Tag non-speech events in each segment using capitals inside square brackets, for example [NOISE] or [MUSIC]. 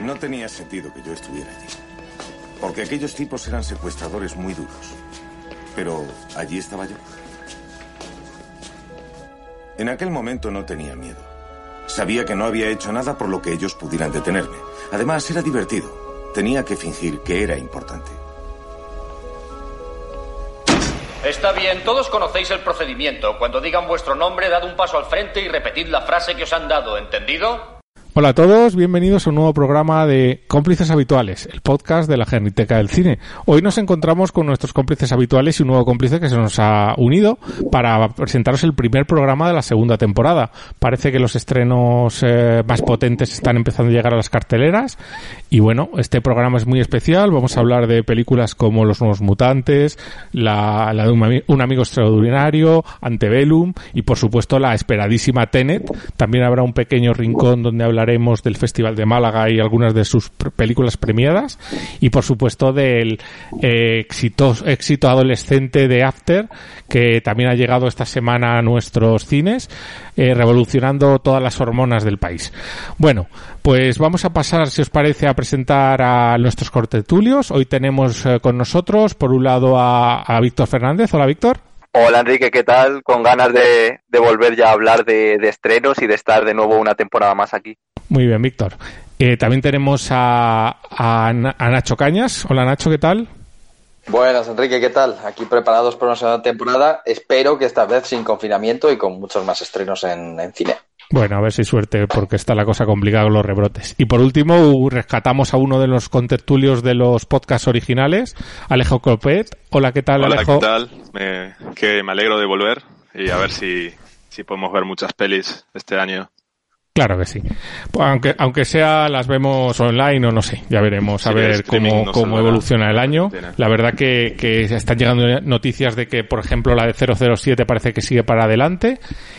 No tenía sentido que yo estuviera allí. Porque aquellos tipos eran secuestradores muy duros. Pero allí estaba yo. En aquel momento no tenía miedo. Sabía que no había hecho nada por lo que ellos pudieran detenerme. Además, era divertido. Tenía que fingir que era importante. Está bien, todos conocéis el procedimiento. Cuando digan vuestro nombre, dad un paso al frente y repetid la frase que os han dado, ¿entendido? Hola a todos, bienvenidos a un nuevo programa de Cómplices Habituales, el podcast de la Geniteca del Cine. Hoy nos encontramos con nuestros cómplices habituales y un nuevo cómplice que se nos ha unido para presentaros el primer programa de la segunda temporada. Parece que los estrenos eh, más potentes están empezando a llegar a las carteleras y bueno, este programa es muy especial. Vamos a hablar de películas como Los Nuevos Mutantes, la, de un, amigo extraordinario, Antebellum y por supuesto la esperadísima Tenet. También habrá un pequeño rincón donde hablaremos del Festival de Málaga y algunas de sus películas premiadas y por supuesto del eh, éxito, éxito adolescente de After que también ha llegado esta semana a nuestros cines eh, revolucionando todas las hormonas del país. Bueno, pues vamos a pasar, si os parece, a presentar a nuestros cortetulios. Hoy tenemos eh, con nosotros, por un lado, a, a Víctor Fernández. Hola, Víctor. Hola Enrique, ¿qué tal? Con ganas de, de volver ya a hablar de, de, estrenos y de estar de nuevo una temporada más aquí. Muy bien, Víctor. Eh, también tenemos a, a, a, Nacho Cañas. Hola Nacho, ¿qué tal? Buenas Enrique, ¿qué tal? Aquí preparados para una segunda temporada. Espero que esta vez sin confinamiento y con muchos más estrenos en, en cine. Bueno, a ver si suerte, porque está la cosa complicada con los rebrotes. Y por último, rescatamos a uno de los contertulios de los podcasts originales, Alejo Copet. Hola, ¿qué tal, Hola, Alejo? ¿qué tal? Me, que me alegro de volver y a ver si, si podemos ver muchas pelis este año. Claro que sí. Pues aunque, aunque sea, las vemos online o no sé, ya veremos a Sí, ver cómo, no cómo evoluciona el año. La verdad que, que están llegando noticias de que, por ejemplo, la de 007 parece que sigue para adelante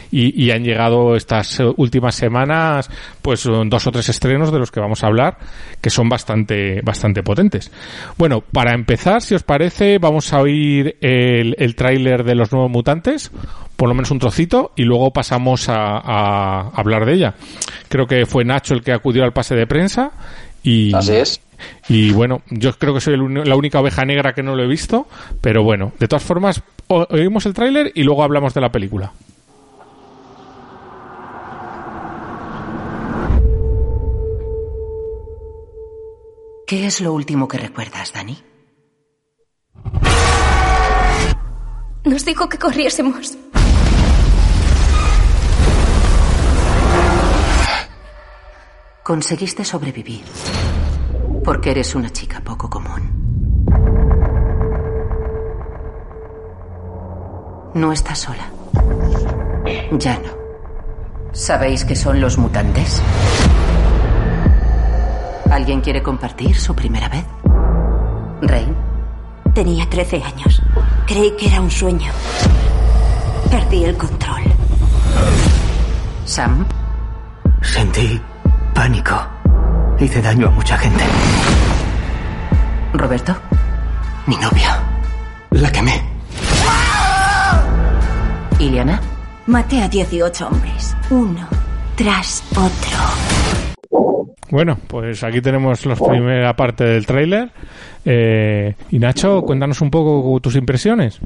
y, y han llegado estas eh, últimas semanas, pues son dos o tres estrenos de los que vamos a hablar, que son bastante, bastante potentes. Bueno, para empezar, si os parece, vamos a oír el, el tráiler de los nuevos mutantes, por lo menos un trocito, y luego pasamos a, a hablar de ella. Creo que fue Nacho el que acudió al pase de prensa y Así es. y bueno, yo creo que soy el la única oveja negra que no lo he visto, pero bueno, de todas formas, o- oímos el tráiler y luego hablamos de la película. ¿Qué es lo último que recuerdas, Dani? Nos dijo que corriésemos. Conseguiste sobrevivir. Porque eres una chica poco común. No estás sola. Ya no. ¿Sabéis qué son los mutantes? ¿Alguien quiere compartir su primera vez? Rain. Tenía 13 años. Creí que era un sueño. Perdí el control. Sam. Sentí pánico. Hice daño a mucha gente. Roberto. Mi novia. La quemé. Iliana. Maté a 18 hombres. Uno tras otro. Bueno, pues aquí tenemos la primera parte del tráiler. Eh, y Nacho, cuéntanos un poco tus impresiones.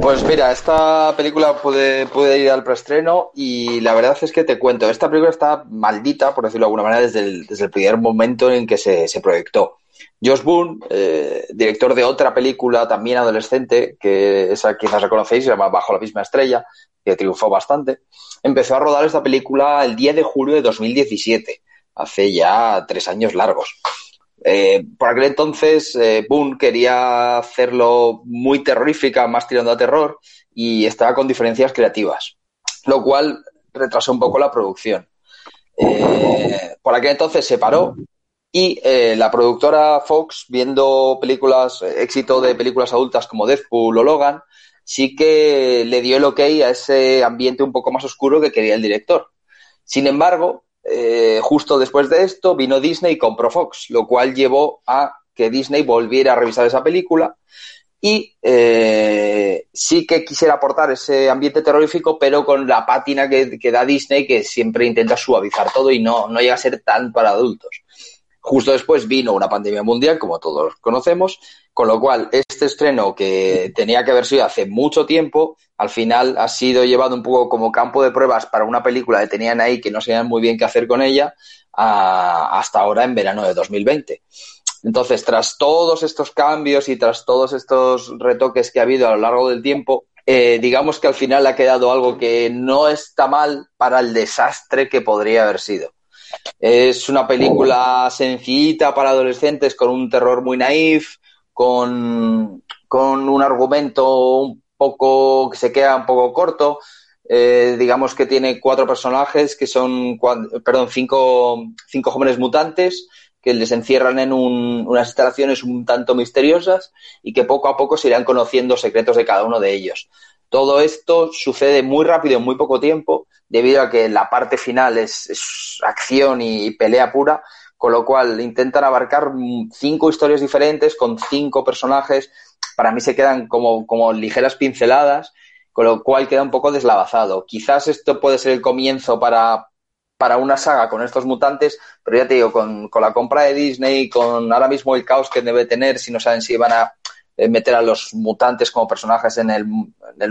Pues mira, esta película puede, puede ir al preestreno y la verdad es que te cuento, esta película está maldita, por decirlo de alguna manera, desde el, desde el primer momento en que se, se proyectó. Josh Boone, eh, director de otra película también adolescente, que esa quizás la conocéis, se llama Bajo la misma estrella, que triunfó bastante, empezó a rodar esta película el 10 de julio de 2017, hace ya tres años largos. Eh, por aquel entonces, eh, Boone quería hacerlo muy terrorífica, más tirando a terror, y estaba con diferencias creativas, lo cual retrasó un poco la producción. Eh, por aquel entonces se paró y eh, la productora Fox, viendo películas, éxito de películas adultas como Deadpool o Logan, sí que le dio el ok a ese ambiente un poco más oscuro que quería el director. Sin embargo, eh, justo después de esto vino Disney y compró Fox, lo cual llevó a que Disney volviera a revisar esa película y eh, sí que quisiera aportar ese ambiente terrorífico, pero con la pátina que, da Disney, que siempre intenta suavizar todo y no, no llega a ser tan para adultos. Justo después vino una pandemia mundial, como todos conocemos, con lo cual este estreno que tenía que haber sido hace mucho tiempo, al final ha sido llevado un poco como campo de pruebas para una película que tenían ahí que no sabían muy bien qué hacer con ella, hasta ahora en verano de 2020. Entonces, tras todos estos cambios y tras todos estos retoques que ha habido a lo largo del tiempo, eh, digamos que al final ha quedado algo que no está mal para el desastre que podría haber sido. Es una película sencillita para adolescentes con un terror muy naif, con, un argumento un poco que se queda un poco corto. Eh, digamos que tiene cuatro personajes que son, perdón, cinco, cinco jóvenes mutantes que les encierran en unas instalaciones un tanto misteriosas y que poco a poco se irán conociendo secretos de cada uno de ellos. Todo esto sucede muy rápido en muy poco tiempo, debido a que la parte final es, acción y pelea pura, con lo cual intentan abarcar cinco historias diferentes con cinco personajes. Para mí se quedan como, como ligeras pinceladas, con lo cual queda un poco deslavazado. Quizás esto puede ser el comienzo para, para una saga con estos mutantes, pero ya te digo, con, con la compra de Disney, con ahora mismo el caos que debe tener, si no saben si van a eh, meter a los mutantes como personajes en el,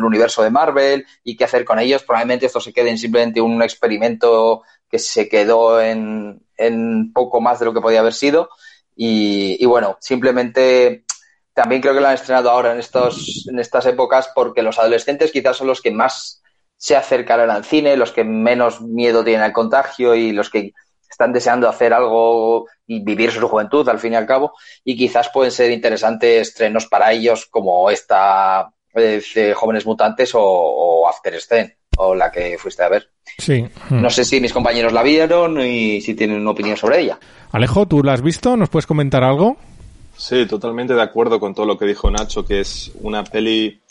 universo de Marvel y qué hacer con ellos. Probablemente esto se quede en simplemente un experimento que se quedó en, poco más de lo que podía haber sido. Y, bueno, simplemente también creo que lo han estrenado ahora en, estos, en estas épocas porque los adolescentes quizás son los que más se acercarán al cine, los que menos miedo tienen al contagio y los que están deseando hacer algo y vivir su juventud al fin y al cabo y quizás pueden ser interesantes estrenos para ellos como esta eh, Jóvenes Mutantes o, After Scene o la que fuiste a ver. Sí. No sé si mis compañeros la vieron y si tienen una opinión sobre ella. Alejo, ¿tú la has visto? ¿Nos puedes comentar algo? Sí, totalmente de acuerdo con todo lo que dijo Nacho, que es una peli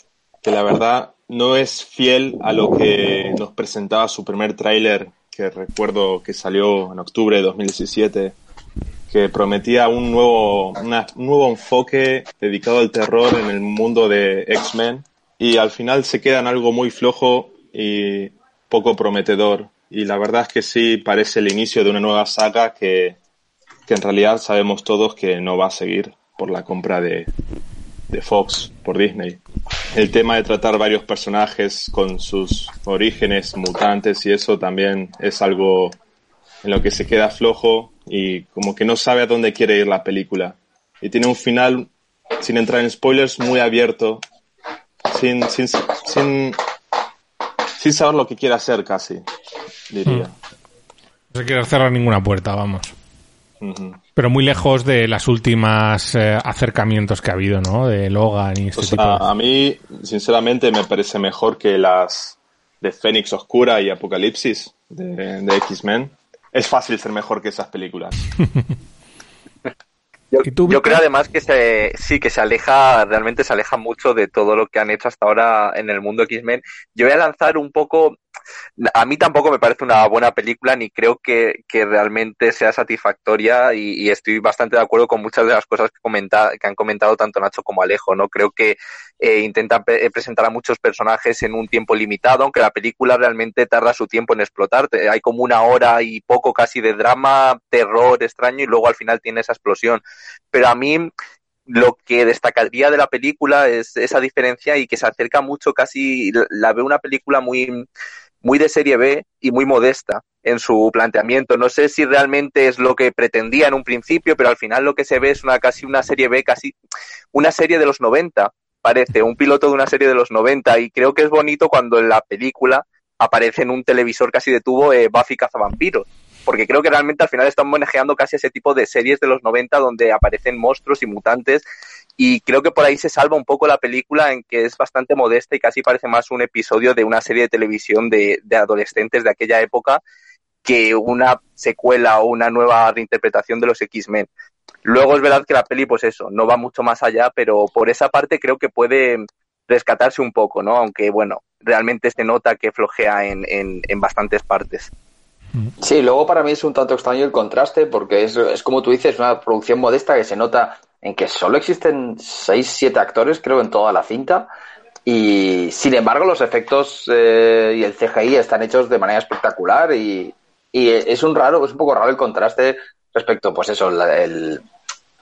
que la verdad no es fiel a lo que nos presentaba su primer tráiler que recuerdo que salió en octubre de 2017, que prometía un nuevo, un nuevo enfoque dedicado al terror en el mundo de X-Men y al final se queda en algo muy flojo y poco prometedor. Y la verdad es que sí parece el inicio de una nueva saga que, que en realidad sabemos todos que no va a seguir por la compra de, de Fox por Disney. El tema de tratar varios personajes con sus orígenes mutantes y eso también es algo en lo que se queda flojo y como que no sabe a dónde quiere ir la película. Y tiene un final, sin entrar en spoilers, muy abierto, sin, sin, sin, sin saber lo que quiere hacer casi, diría. Hmm. No se quiere cerrar ninguna puerta, vamos. Pero muy lejos de las últimas eh, acercamientos que ha habido, ¿no? De Logan y este tipo A mí, sinceramente, me parece mejor que las de Fénix Oscura y Apocalipsis de, de X-Men. Es fácil ser mejor que esas películas. [LAUGHS] Yo, creo además que se, sí, que se aleja, realmente se aleja mucho de todo lo que han hecho hasta ahora en el mundo X-Men. Yo voy a lanzar un poco, a mí tampoco me parece una buena película, ni creo que, que realmente sea satisfactoria y, estoy bastante de acuerdo con muchas de las cosas que, comenta, que han comentado tanto Nacho como Alejo, ¿no? Creo que eh, intenta eh, presentar a muchos personajes en un tiempo limitado, aunque la película realmente tarda su tiempo en explotar. Hay como una hora y poco casi de drama, terror extraño y luego al final tiene esa explosión. Pero a mí lo que destacaría de la película es esa diferencia y que se acerca mucho casi, la veo una película muy, muy de serie B y muy modesta en su planteamiento. No sé si realmente es lo que pretendía en un principio, pero al final lo que se ve es una casi una serie B, casi una serie de los 90, parece, un piloto de una serie de los 90 y creo que es bonito cuando en la película aparece en un televisor casi de tubo eh, Buffy cazavampiros. Porque creo que realmente al final están manejando casi ese tipo de series de los 90 donde aparecen monstruos y mutantes y creo que por ahí se salva un poco la película en que es bastante modesta y casi parece más un episodio de una serie de televisión de, de adolescentes de aquella época que una secuela o una nueva reinterpretación de los X-Men. Luego es verdad que la peli, pues eso, no va mucho más allá, pero por esa parte creo que puede rescatarse un poco, ¿no? Aunque, bueno, realmente se nota que flojea en, en, en bastantes partes. Sí, luego para mí es un tanto extraño el contraste porque es, es como tú dices, una producción modesta que se nota en que solo existen 6, 7 actores, creo, en toda la cinta. Y sin embargo, los efectos eh, y el CGI están hechos de manera espectacular. Y, y, es un raro, es un poco raro el contraste respecto, pues eso, el,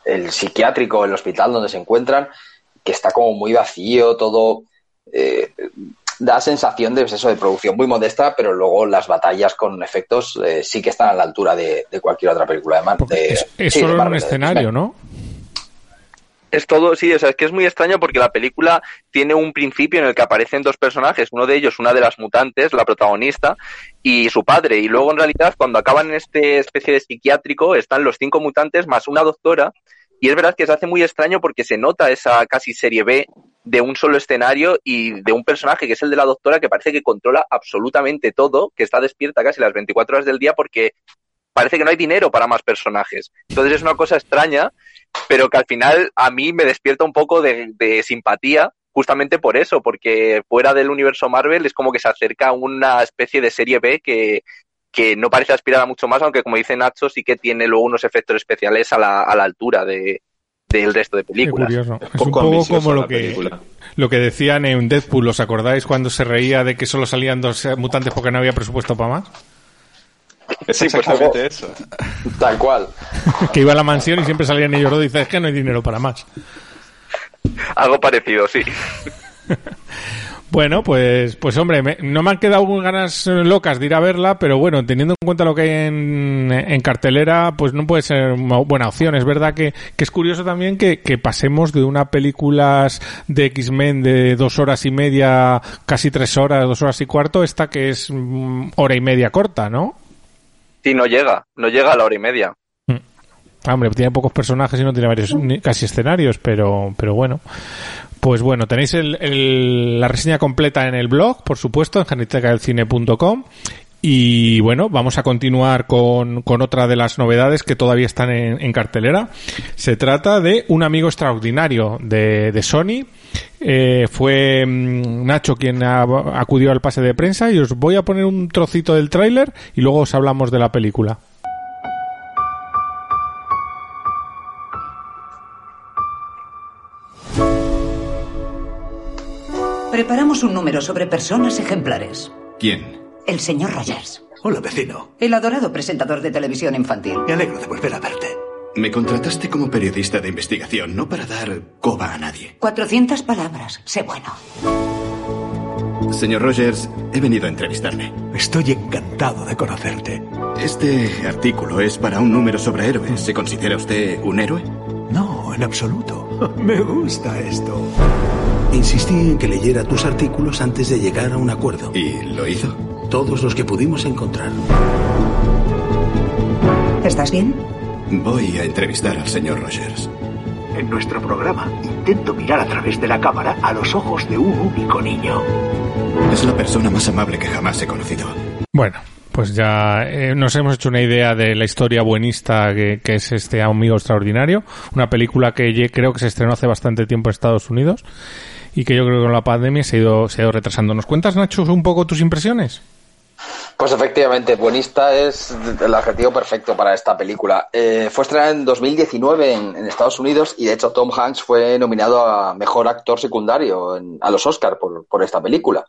el psiquiátrico, el hospital donde se encuentran, que está como muy vacío, todo. Eh, da sensación de pues eso de producción muy modesta, pero luego las batallas con efectos eh, sí que están a la altura de, de cualquier otra película de Marvel. Es, solo de un escenario, de- ¿no? Es todo, sí, o sea, es que es muy extraño porque la película tiene un principio en el que aparecen dos personajes, uno de ellos, una de las mutantes, la protagonista, y su padre. Y luego, en realidad, cuando acaban en este especie de psiquiátrico, están los cinco mutantes más una doctora. Y es verdad que se hace muy extraño porque se nota esa casi serie B de un solo escenario y de un personaje que es el de la doctora que parece que controla absolutamente todo, que está despierta casi las 24 horas del día porque parece que no hay dinero para más personajes. Entonces es una cosa extraña, pero que al final a mí me despierta un poco de, de simpatía justamente por eso, porque fuera del universo Marvel es como que se acerca a una especie de serie B que, que no parece aspirar a mucho más, aunque como dice Nacho, sí que tiene luego unos efectos especiales a la, a la altura de, del resto de películas. curioso. Es un poco como lo que, lo que decían en Deadpool, ¿os acordáis cuando se reía de que solo salían dos eh, mutantes porque no había presupuesto para más? Es pues exactamente algo- eso. Tal cual. que iba a la mansión y siempre salían ellos dos y es que no hay dinero para más. Algo parecido, sí. [LAUGHS] Bueno, pues, pues hombre, me- no me han quedado ganas eh, locas de ir a verla, pero bueno, teniendo en cuenta lo que hay en, en cartelera, pues no puede ser una buena opción. Es verdad que, que es curioso también que, que pasemos de una películas de X-Men de dos horas y media, casi tres horas, dos horas y cuarto, esta que es mm, hora y media corta, ¿no? Sí, no llega, no llega a la hora y media. Ah, Hombre, tiene pocos personajes y no tiene varios, ni- casi escenarios, pero, pero bueno. Pues bueno, tenéis el- el- la reseña completa en el blog, por supuesto, en genitecadelcine.com. Y bueno, vamos a continuar con, con otra de las novedades que todavía están en, en cartelera. Se trata de Un amigo extraordinario de, de Sony. Eh, fue mm, Nacho quien a- acudió al pase de prensa y os voy a poner un trocito del tráiler y luego os hablamos de la película. Preparamos un número sobre personas ejemplares. ¿Quién? El señor Rogers. Hola, vecino. El adorado presentador de televisión infantil. Me alegro de volver a verte. Me contrataste como periodista de investigación, no para dar coba a nadie. 400 palabras. Sé bueno. Señor Rogers, he venido a entrevistarle. Estoy encantado de conocerte. Este artículo es para un número sobre héroes. ¿Se considera usted un héroe? No, en absoluto. [LAUGHS] Me gusta esto. Insistí en que leyera tus artículos antes de llegar a un acuerdo. ¿Y lo hizo? Todos los que pudimos encontrar. ¿Estás bien? Voy a entrevistar al señor Rogers. En nuestro programa intento mirar a través de la cámara a los ojos de un único niño. Es la persona más amable que jamás he conocido. Bueno, pues ya eh, nos hemos hecho una idea de la historia buenista que, que es este Amigo Extraordinario, una película que ye- creo que se estrenó hace bastante tiempo en Estados Unidos y que yo creo que con la pandemia se ha ido, se ha ido retrasando. ¿Nos cuentas, Nacho, un poco tus impresiones? Pues efectivamente, buenista es el adjetivo perfecto para esta película. Eh, fue estrenada en 2019 en, en Estados Unidos y de hecho Tom Hanks fue nominado a Mejor Actor Secundario en- a los Oscar por, esta película.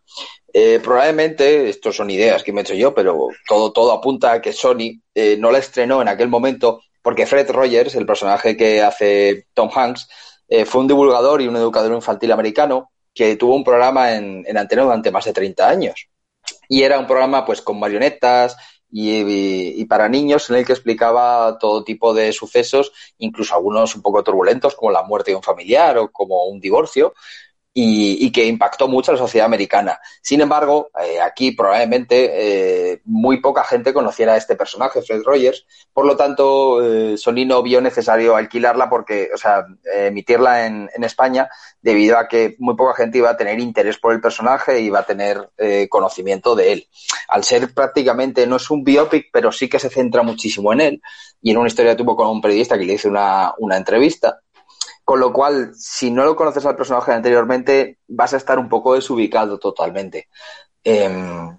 Eh, probablemente, estos son ideas que me he hecho yo, pero todo, todo apunta a que Sony eh, no la estrenó en aquel momento porque Fred Rogers, el personaje que hace Tom Hanks, fue un divulgador y un educador infantil americano que tuvo un programa en, en antena durante más de 30 años y era un programa pues con marionetas y, y- y para niños en el que explicaba todo tipo de sucesos, incluso algunos un poco turbulentos como la muerte de un familiar o como un divorcio. Y, que impactó mucho a la sociedad americana. Sin embargo, eh, aquí probablemente eh, muy poca gente conociera a este personaje, Fred Rogers, por lo tanto, eh, Sony no vio necesario alquilarla porque, o sea, emitirla en, en, España debido a que muy poca gente iba a tener interés por el personaje y iba a tener conocimiento de él. Al ser prácticamente, no es un biopic, pero sí que se centra muchísimo en él y en una historia tuvo con un periodista que le hizo una, una entrevista con lo cual, si no lo conoces al personaje anteriormente, vas a estar un poco desubicado totalmente. Em,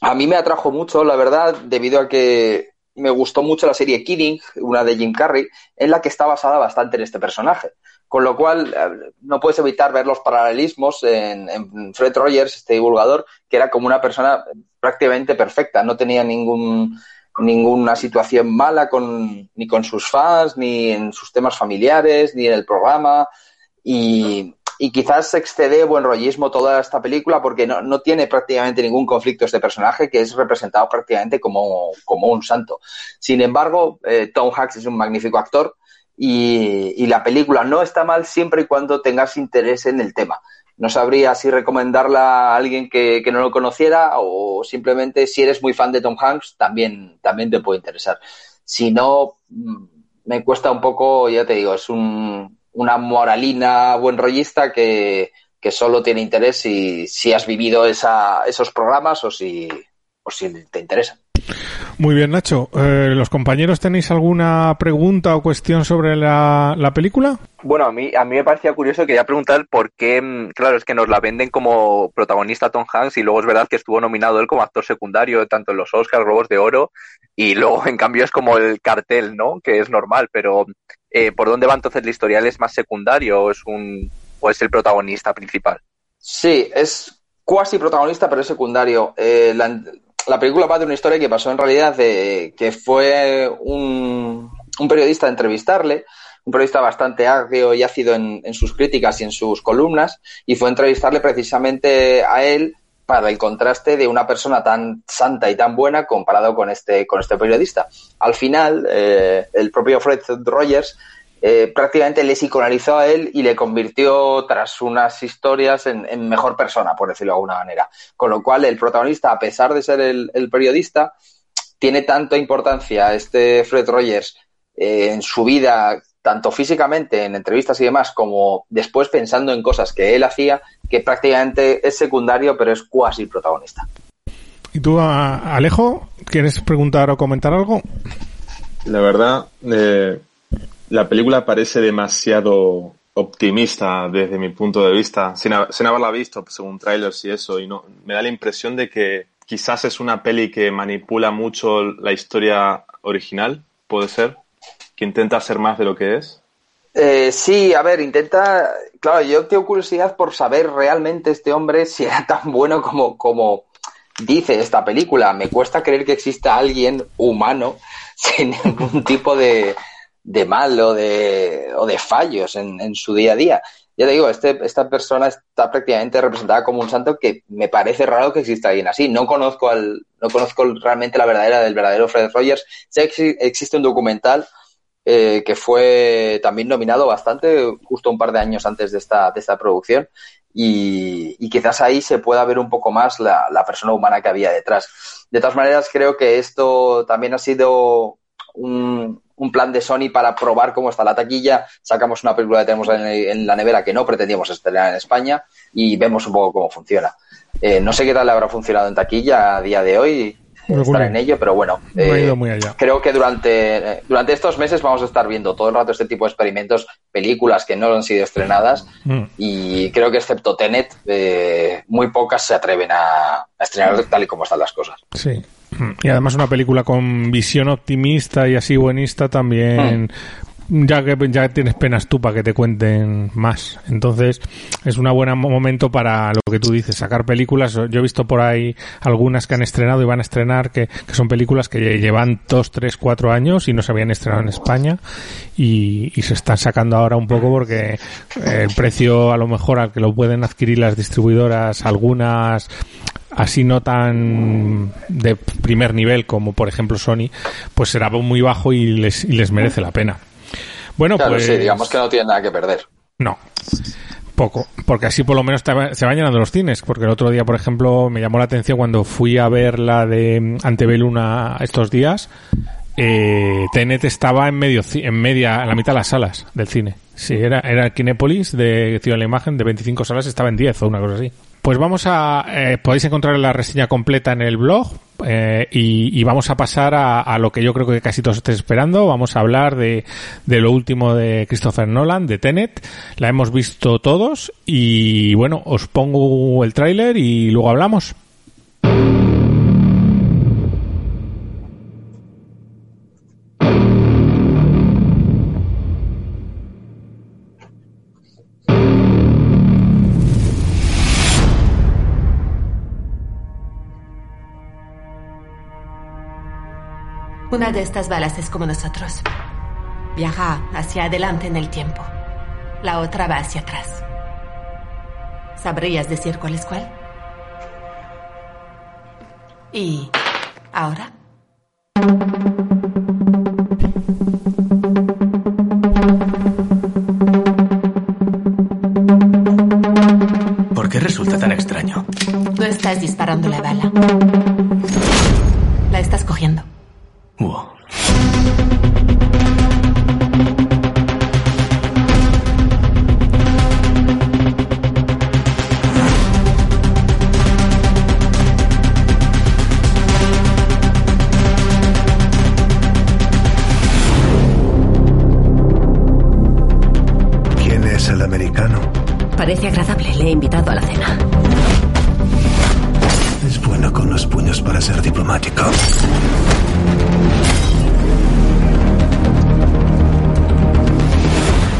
a mí me atrajo mucho, la verdad, debido a que me gustó mucho la serie Killing, una de Jim Carrey, en la que está basada bastante en este personaje. Con lo cual, eh, no puedes evitar ver los paralelismos en, en, Fred Rogers, este divulgador, que era como una persona prácticamente perfecta, no tenía ningún ninguna situación mala con, ni con sus fans, ni en sus temas familiares, ni en el programa. Y, y quizás excede buen rollismo toda esta película porque no, no, tiene prácticamente ningún conflicto este personaje que es representado prácticamente como, como un santo. Sin embargo, eh, Tom Hanks es un magnífico actor y, y la película no está mal siempre y cuando tengas interés en el tema no sabría si recomendarla a alguien que, no lo conociera o simplemente si eres muy fan de Tom Hanks también, también te puede interesar. Si no, mm, me cuesta un poco, ya te digo, es un, una moralina buen rollista que, que solo tiene interés si, si has vivido esa, esos programas o si, o si te interesa. Muy bien, Nacho. Eh, ¿Los compañeros tenéis alguna pregunta o cuestión sobre la, película? Bueno, a mí, a mí me parecía curioso, quería preguntar por qué, mm, claro, es que nos la venden como protagonista Tom Hanks y luego es verdad que estuvo nominado él como actor secundario tanto en los Oscars, Globos de Oro y [LAUGHS] luego en cambio es como el cartel, ¿no? Que es normal, pero eh, ¿por dónde va entonces la historia? es más secundario o es, un, o es el protagonista principal? Sí, es cuasi protagonista pero es secundario. Eh, la, la película va de una historia que pasó en realidad de que fue un, periodista a entrevistarle, un periodista bastante agrio y ácido en, sus críticas y en sus columnas, y fue a entrevistarle precisamente a él para el contraste de una persona tan santa y tan buena comparado con este, con este periodista. Al final, eh, el propio Fred Rogers eh, prácticamente le psicoanalizó a él y le convirtió, tras unas historias, en, mejor persona, por decirlo de alguna manera. Con lo cual, el protagonista, a pesar de ser el, periodista, tiene tanta importancia este Fred Rogers eh, en su vida, tanto físicamente, en entrevistas y demás, como después pensando en cosas que él hacía, que prácticamente es secundario, pero es cuasi protagonista. ¿Y tú, Alejo, quieres preguntar o comentar algo? La verdad, eh, la película parece demasiado optimista desde mi punto de vista, sin, haberla visto según trailers y eso, y no, me da la impresión de que quizás es una peli que manipula mucho la historia original, puede ser, que intenta ser más de lo que es. Eh, sí, a ver, intenta, claro, yo tengo curiosidad por saber realmente este hombre [LAUGHS] si era tan bueno como, como dice esta película. Me cuesta creer que exista alguien humano [LAUGHS] sin ningún tipo de, de mal o de, o de fallos en, en, su día a día. Ya te digo, este, esta persona está prácticamente representada como un santo que me parece raro que exista alguien así. No conozco al, no conozco realmente la verdadera del verdadero Fred Rogers. Sé que existe un documental eh, que fue también nominado bastante, justo un par de años antes de esta, de esta producción. Y, y quizás ahí se pueda ver un poco más la, la persona humana que había detrás. De todas maneras, creo que esto también ha sido un, un plan de Sony para probar cómo está la taquilla. Sacamos una película que tenemos en, la nevera que no pretendíamos estrenar en España y vemos un poco cómo funciona. Eh, no sé qué tal le habrá funcionado en taquilla a día de hoy, estar en ello, pero bueno, eh, creo que durante, durante estos meses vamos a estar viendo todo el rato este tipo de experimentos, películas que no han sido estrenadas mm. y creo que excepto Tenet, eh, muy pocas se atreven a, a estrenar tal y como están las cosas. Sí, y además una película con visión optimista y así buenista también hmm. ya que ya tienes penas tú para que te cuenten más. Entonces, es un buen momento para lo que tú dices, sacar películas. Yo he visto por ahí algunas que han estrenado y van a estrenar, que, que son películas que llevan dos, tres, cuatro años y no se habían estrenado en España y, y se están sacando ahora un poco porque el precio a lo mejor al que lo pueden adquirir las distribuidoras, algunas así no tan de primer nivel como por ejemplo Sony, pues será muy bajo y les, les merece la pena. Bueno, pues... digamos que no tiene nada que perder. No. Poco, porque así por lo menos te- se van llenando los cines, porque el otro día, por ejemplo, me llamó la atención cuando fui a ver la de Antebellum a- estos días, eh, Tenet estaba en medio en media, en la mitad de las salas del cine. Sí, era, era Kinépolis de Ciudad de la Imagen, de 25 salas, estaba en 10 o una cosa así. Pues vamos a, eh, podéis encontrar la reseña completa en el blog eh, y, y vamos a pasar a, a lo que yo creo que casi todos estéis esperando. Vamos a hablar de, de lo último de Christopher Nolan, de Tenet. La hemos visto todos y bueno, os pongo el tráiler y luego hablamos. Una de estas balas es como nosotros. Viaja hacia adelante en el tiempo. La otra va hacia atrás. ¿Sabrías decir cuál es cuál? ¿Y ahora? ¿Por qué resulta tan extraño? No estás disparando la bala.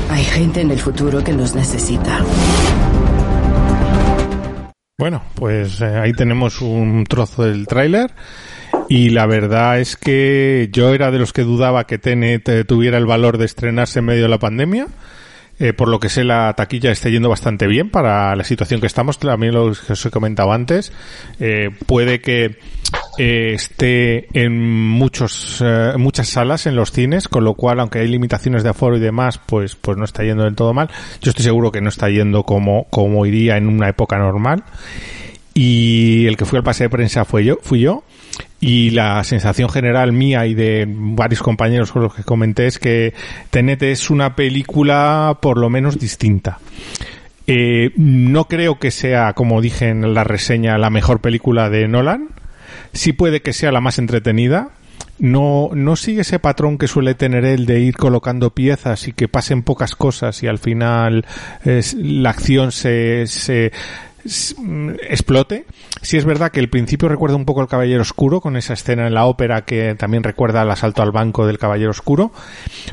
Hay gente en el futuro que nos necesita. Bueno, pues eh, ahí tenemos un trozo del tráiler y la verdad es que yo era de los que dudaba que Tenet eh, tuviera el valor de estrenarse en medio de la pandemia. Eh, por lo que sé, la taquilla está yendo bastante bien para la situación que estamos. También lo que os he comentado antes. Eh, puede que eh, esté en muchos, eh, muchas salas en los cines, con lo cual, aunque hay limitaciones de aforo y demás, pues, pues no está yendo del todo mal. Yo estoy seguro que no está yendo como, como iría en una época normal. Y el que fue al pase de prensa fue yo, fui yo. Y la sensación general mía y de varios compañeros con los que comenté es que Tenet es una película por lo menos distinta. Eh, no creo que sea, como dije en la reseña, la mejor película de Nolan. Sí puede que sea la más entretenida. No, no sigue ese patrón que suele tener él de ir colocando piezas y que pasen pocas cosas y al final es- la acción se, se, mm, explote. Sí es verdad que el principio recuerda un poco al Caballero Oscuro con esa escena en la ópera que también recuerda al asalto al banco del Caballero Oscuro,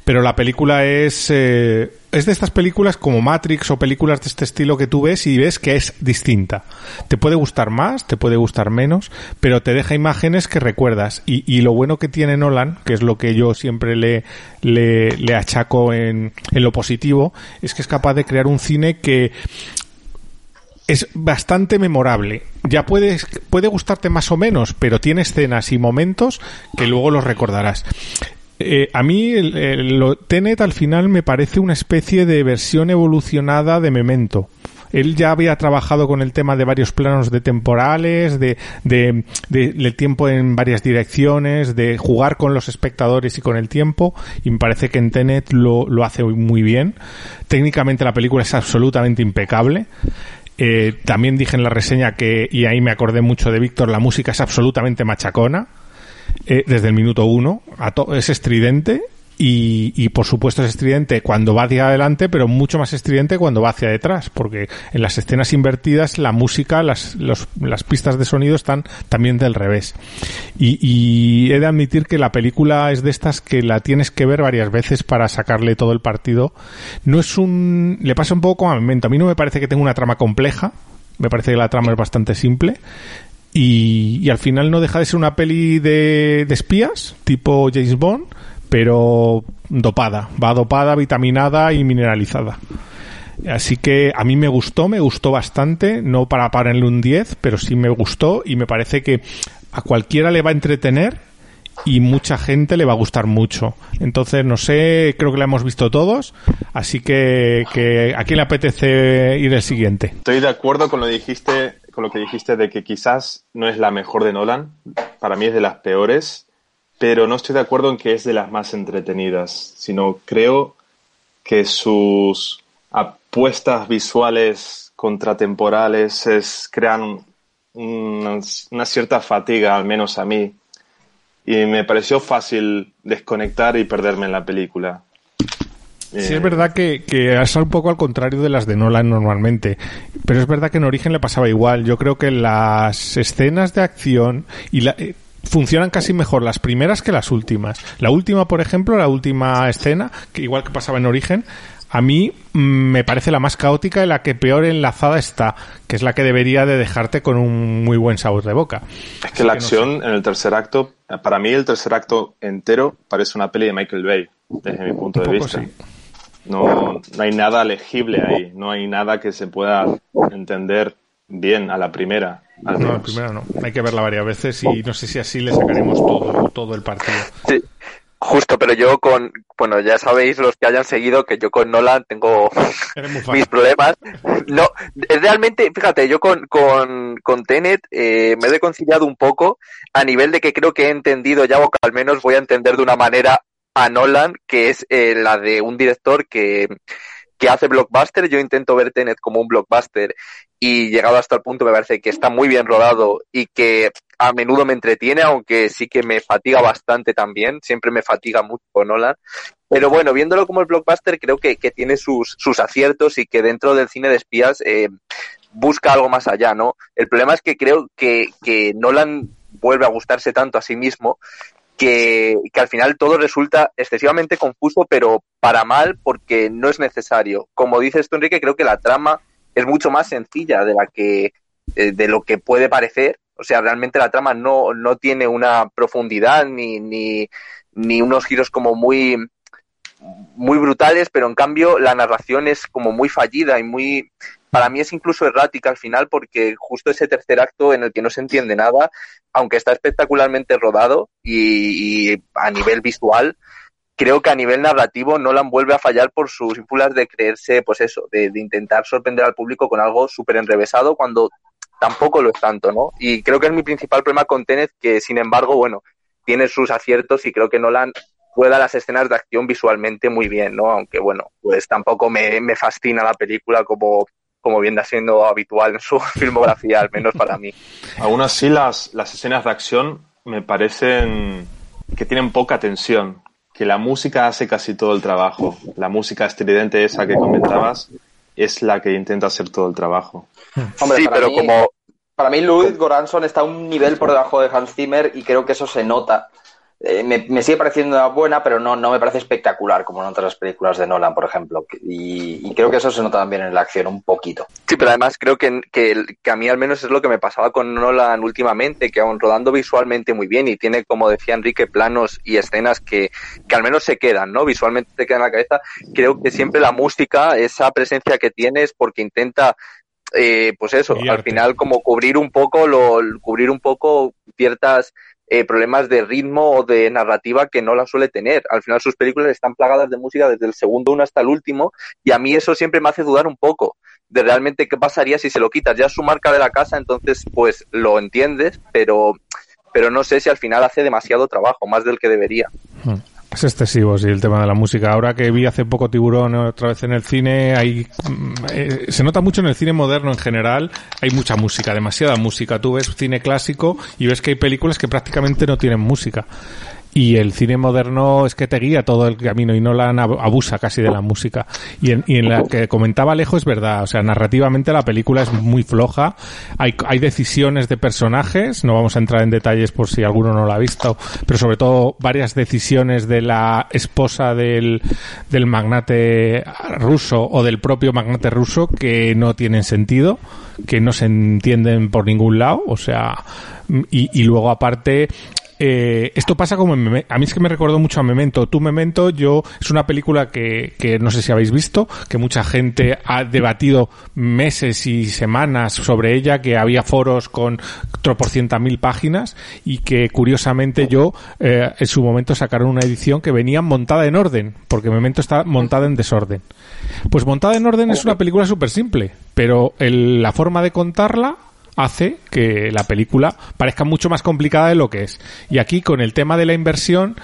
pero la película es eh, es de estas películas como Matrix o películas de este estilo que tú ves y ves que es distinta. Te puede gustar más, te puede gustar menos, pero te deja imágenes que recuerdas. Y, y lo bueno que tiene Nolan, que es lo que yo siempre le, le, le achaco en, en lo positivo, es que es capaz de crear un cine que es bastante memorable. Ya puedes, puede gustarte más o menos, pero tiene escenas y momentos que luego los recordarás. Eh, a mí el, lo- Tenet al final me parece una especie de versión evolucionada de Memento. Él ya había trabajado con el tema de varios planos de temporales, de, de, tiempo en varias direcciones, de jugar con los espectadores y con el tiempo, y me parece que en Tenet lo, lo hace muy bien. Técnicamente la película es absolutamente impecable. Eh, también dije en la reseña que, y ahí me acordé mucho de Víctor, la música es absolutamente machacona. eh, desde el minuto uno. A es estridente. Y, y por supuesto es estridente cuando va hacia adelante, pero mucho más estridente cuando va hacia detrás, porque en las escenas invertidas la música, las, los- las pistas de sonido están también del revés. Y, he de admitir que la película es de estas que la tienes que ver varias veces para sacarle todo el partido. No es un... Le pasa un poco a Memento. A mí no me parece que tenga una trama compleja. Me parece que la trama es bastante simple. Y, y al final no deja de ser una peli de, de espías, tipo James Bond, pero dopada. Va dopada, vitaminada y mineralizada. Así que a mí me gustó, me gustó bastante, no para ponerle un 10, pero sí me gustó y me parece que a cualquiera le va a entretener y mucha gente le va a gustar mucho. Entonces, no sé, creo que la hemos visto todos, así que, que ¿a quién le apetece ir el siguiente? Estoy de acuerdo con lo, dijiste, con lo que dijiste de que quizás no es la mejor de Nolan, para mí es de las peores, pero no estoy de acuerdo en que es de las más entretenidas, sino creo que sus apuestas visuales contratemporales es, crean una, una cierta fatiga, al menos a mí, y me pareció fácil desconectar y perderme en la película. Sí, es verdad que, que es un poco al contrario de las de Nolan normalmente, pero es verdad que en Origen le pasaba igual. Yo creo que las escenas de acción y la, eh, funcionan casi mejor las primeras que las últimas. La última, por ejemplo, la última escena, que igual que pasaba en Origen, a mí mm, me parece la más caótica y la que peor enlazada está, que es la que debería de dejarte con un muy buen sabor de boca. Es que la acción en el tercer acto, para mí el tercer acto entero parece una peli de Michael Bay, desde mi punto de vista. No, no hay nada legible ahí, no hay nada que se pueda entender bien a la primera. no, a la primera no. Hay que verla varias veces y no sé si así le sacaremos todo, todo el partido. Sí. Justo, pero yo con, bueno, ya sabéis los que hayan seguido que yo con Nolan tengo [LAUGHS] mis problemas. No, realmente, fíjate, yo con, con, con Tenet eh, me he reconciliado un poco a nivel de que creo que he entendido ya, o que al menos voy a entender de una manera a Nolan, que es eh, la de un director que, que hace blockbuster. Yo intento ver Tenet como un blockbuster y llegado hasta el punto me parece que está muy bien rodado y que a menudo me entretiene, aunque sí que me fatiga bastante también, siempre me fatiga mucho Nolan. Pero bueno, viéndolo como el blockbuster, creo que, que tiene sus, sus aciertos y que dentro del cine de espías eh, busca algo más allá, ¿no? El problema es que creo que, que Nolan vuelve a gustarse tanto a sí mismo que, que, al final todo resulta excesivamente confuso, pero para mal porque no es necesario. Como dices tú, Enrique, creo que la trama es mucho más sencilla de la que eh, de lo que puede parecer o sea, realmente la trama no, no tiene una profundidad ni, ni, ni unos giros como muy, muy brutales, pero en cambio la narración es como muy fallida y muy, para mí es incluso errática al final porque justo ese tercer acto en el que no se entiende nada, aunque está espectacularmente rodado y, a nivel visual, creo que a nivel narrativo Nolan vuelve a fallar por sus impulsos de creerse, pues eso, de, de intentar sorprender al público con algo súper enrevesado cuando tampoco lo es tanto, ¿no? Y creo que es mi principal problema con Tenet, que sin embargo, bueno, tiene sus aciertos y creo que Nolan juega las escenas de acción visualmente muy bien, ¿no? Aunque bueno, pues tampoco me, me fascina la película como, como viene siendo habitual en su [LAUGHS] filmografía, al menos para mí. Aún así, las, las escenas de acción me parecen que tienen poca tensión, que la música hace casi todo el trabajo. La música estridente esa que comentabas es la que intenta hacer todo el trabajo. Hombre, sí, pero como... Para mí Louis Goranson está un nivel por debajo de Hans Zimmer y creo que eso se nota. Eh, me, sigue pareciendo buena, pero no, no me parece espectacular como en otras películas de Nolan, por ejemplo. Y, creo que eso se nota también en la acción un poquito. Sí, pero además creo que, que, que, a mí al menos es lo que me pasaba con Nolan últimamente, que aún rodando visualmente muy bien y tiene, como decía Enrique, planos y escenas que, que al menos se quedan, ¿no? Visualmente te quedan en la cabeza. Creo que siempre la música, esa presencia que tienes porque intenta eh, pues eso, al final como cubrir un poco lo, cubrir un poco ciertas eh, problemas de ritmo o de narrativa que no la suele tener. Al final sus películas están plagadas de música desde el segundo uno hasta el último y a mí eso siempre me hace dudar un poco de realmente qué pasaría si se lo quitas. Ya su marca de la casa, entonces pues lo entiendes, pero, pero no sé si al final hace demasiado trabajo, más del que debería. Hmm. Es excesivo, sí, el tema de la música. Ahora que vi hace poco Tiburón otra vez en el cine, hay, eh, se nota mucho en el cine moderno en general, hay mucha música, demasiada música. Tú ves cine clásico y ves que hay películas que prácticamente no tienen música. Y el cine moderno es que te guía todo el camino y no la abusa casi de la música. Y en, y en la que comentaba Alejo es verdad, o sea, narrativamente la película es muy floja, hay, hay decisiones de personajes, no vamos a entrar en detalles por si alguno no la ha visto, pero sobre todo varias decisiones de la esposa del, del magnate ruso o del propio magnate ruso que no tienen sentido, que no se entienden por ningún lado, o sea, y, y luego aparte eh, esto pasa como en Meme- a mí es que me recordó mucho a Memento. Tú Memento, yo es una película que, que no sé si habéis visto, que mucha gente ha debatido meses y semanas sobre ella, que había foros con tropocientas mil páginas y que curiosamente yo eh, en su momento sacaron una edición que venía montada en orden, porque Memento está montada en desorden. Pues montada en orden es una película súper simple, pero el- la forma de contarla hace que la película parezca mucho más complicada de lo que es. Y aquí con el tema de la inversión,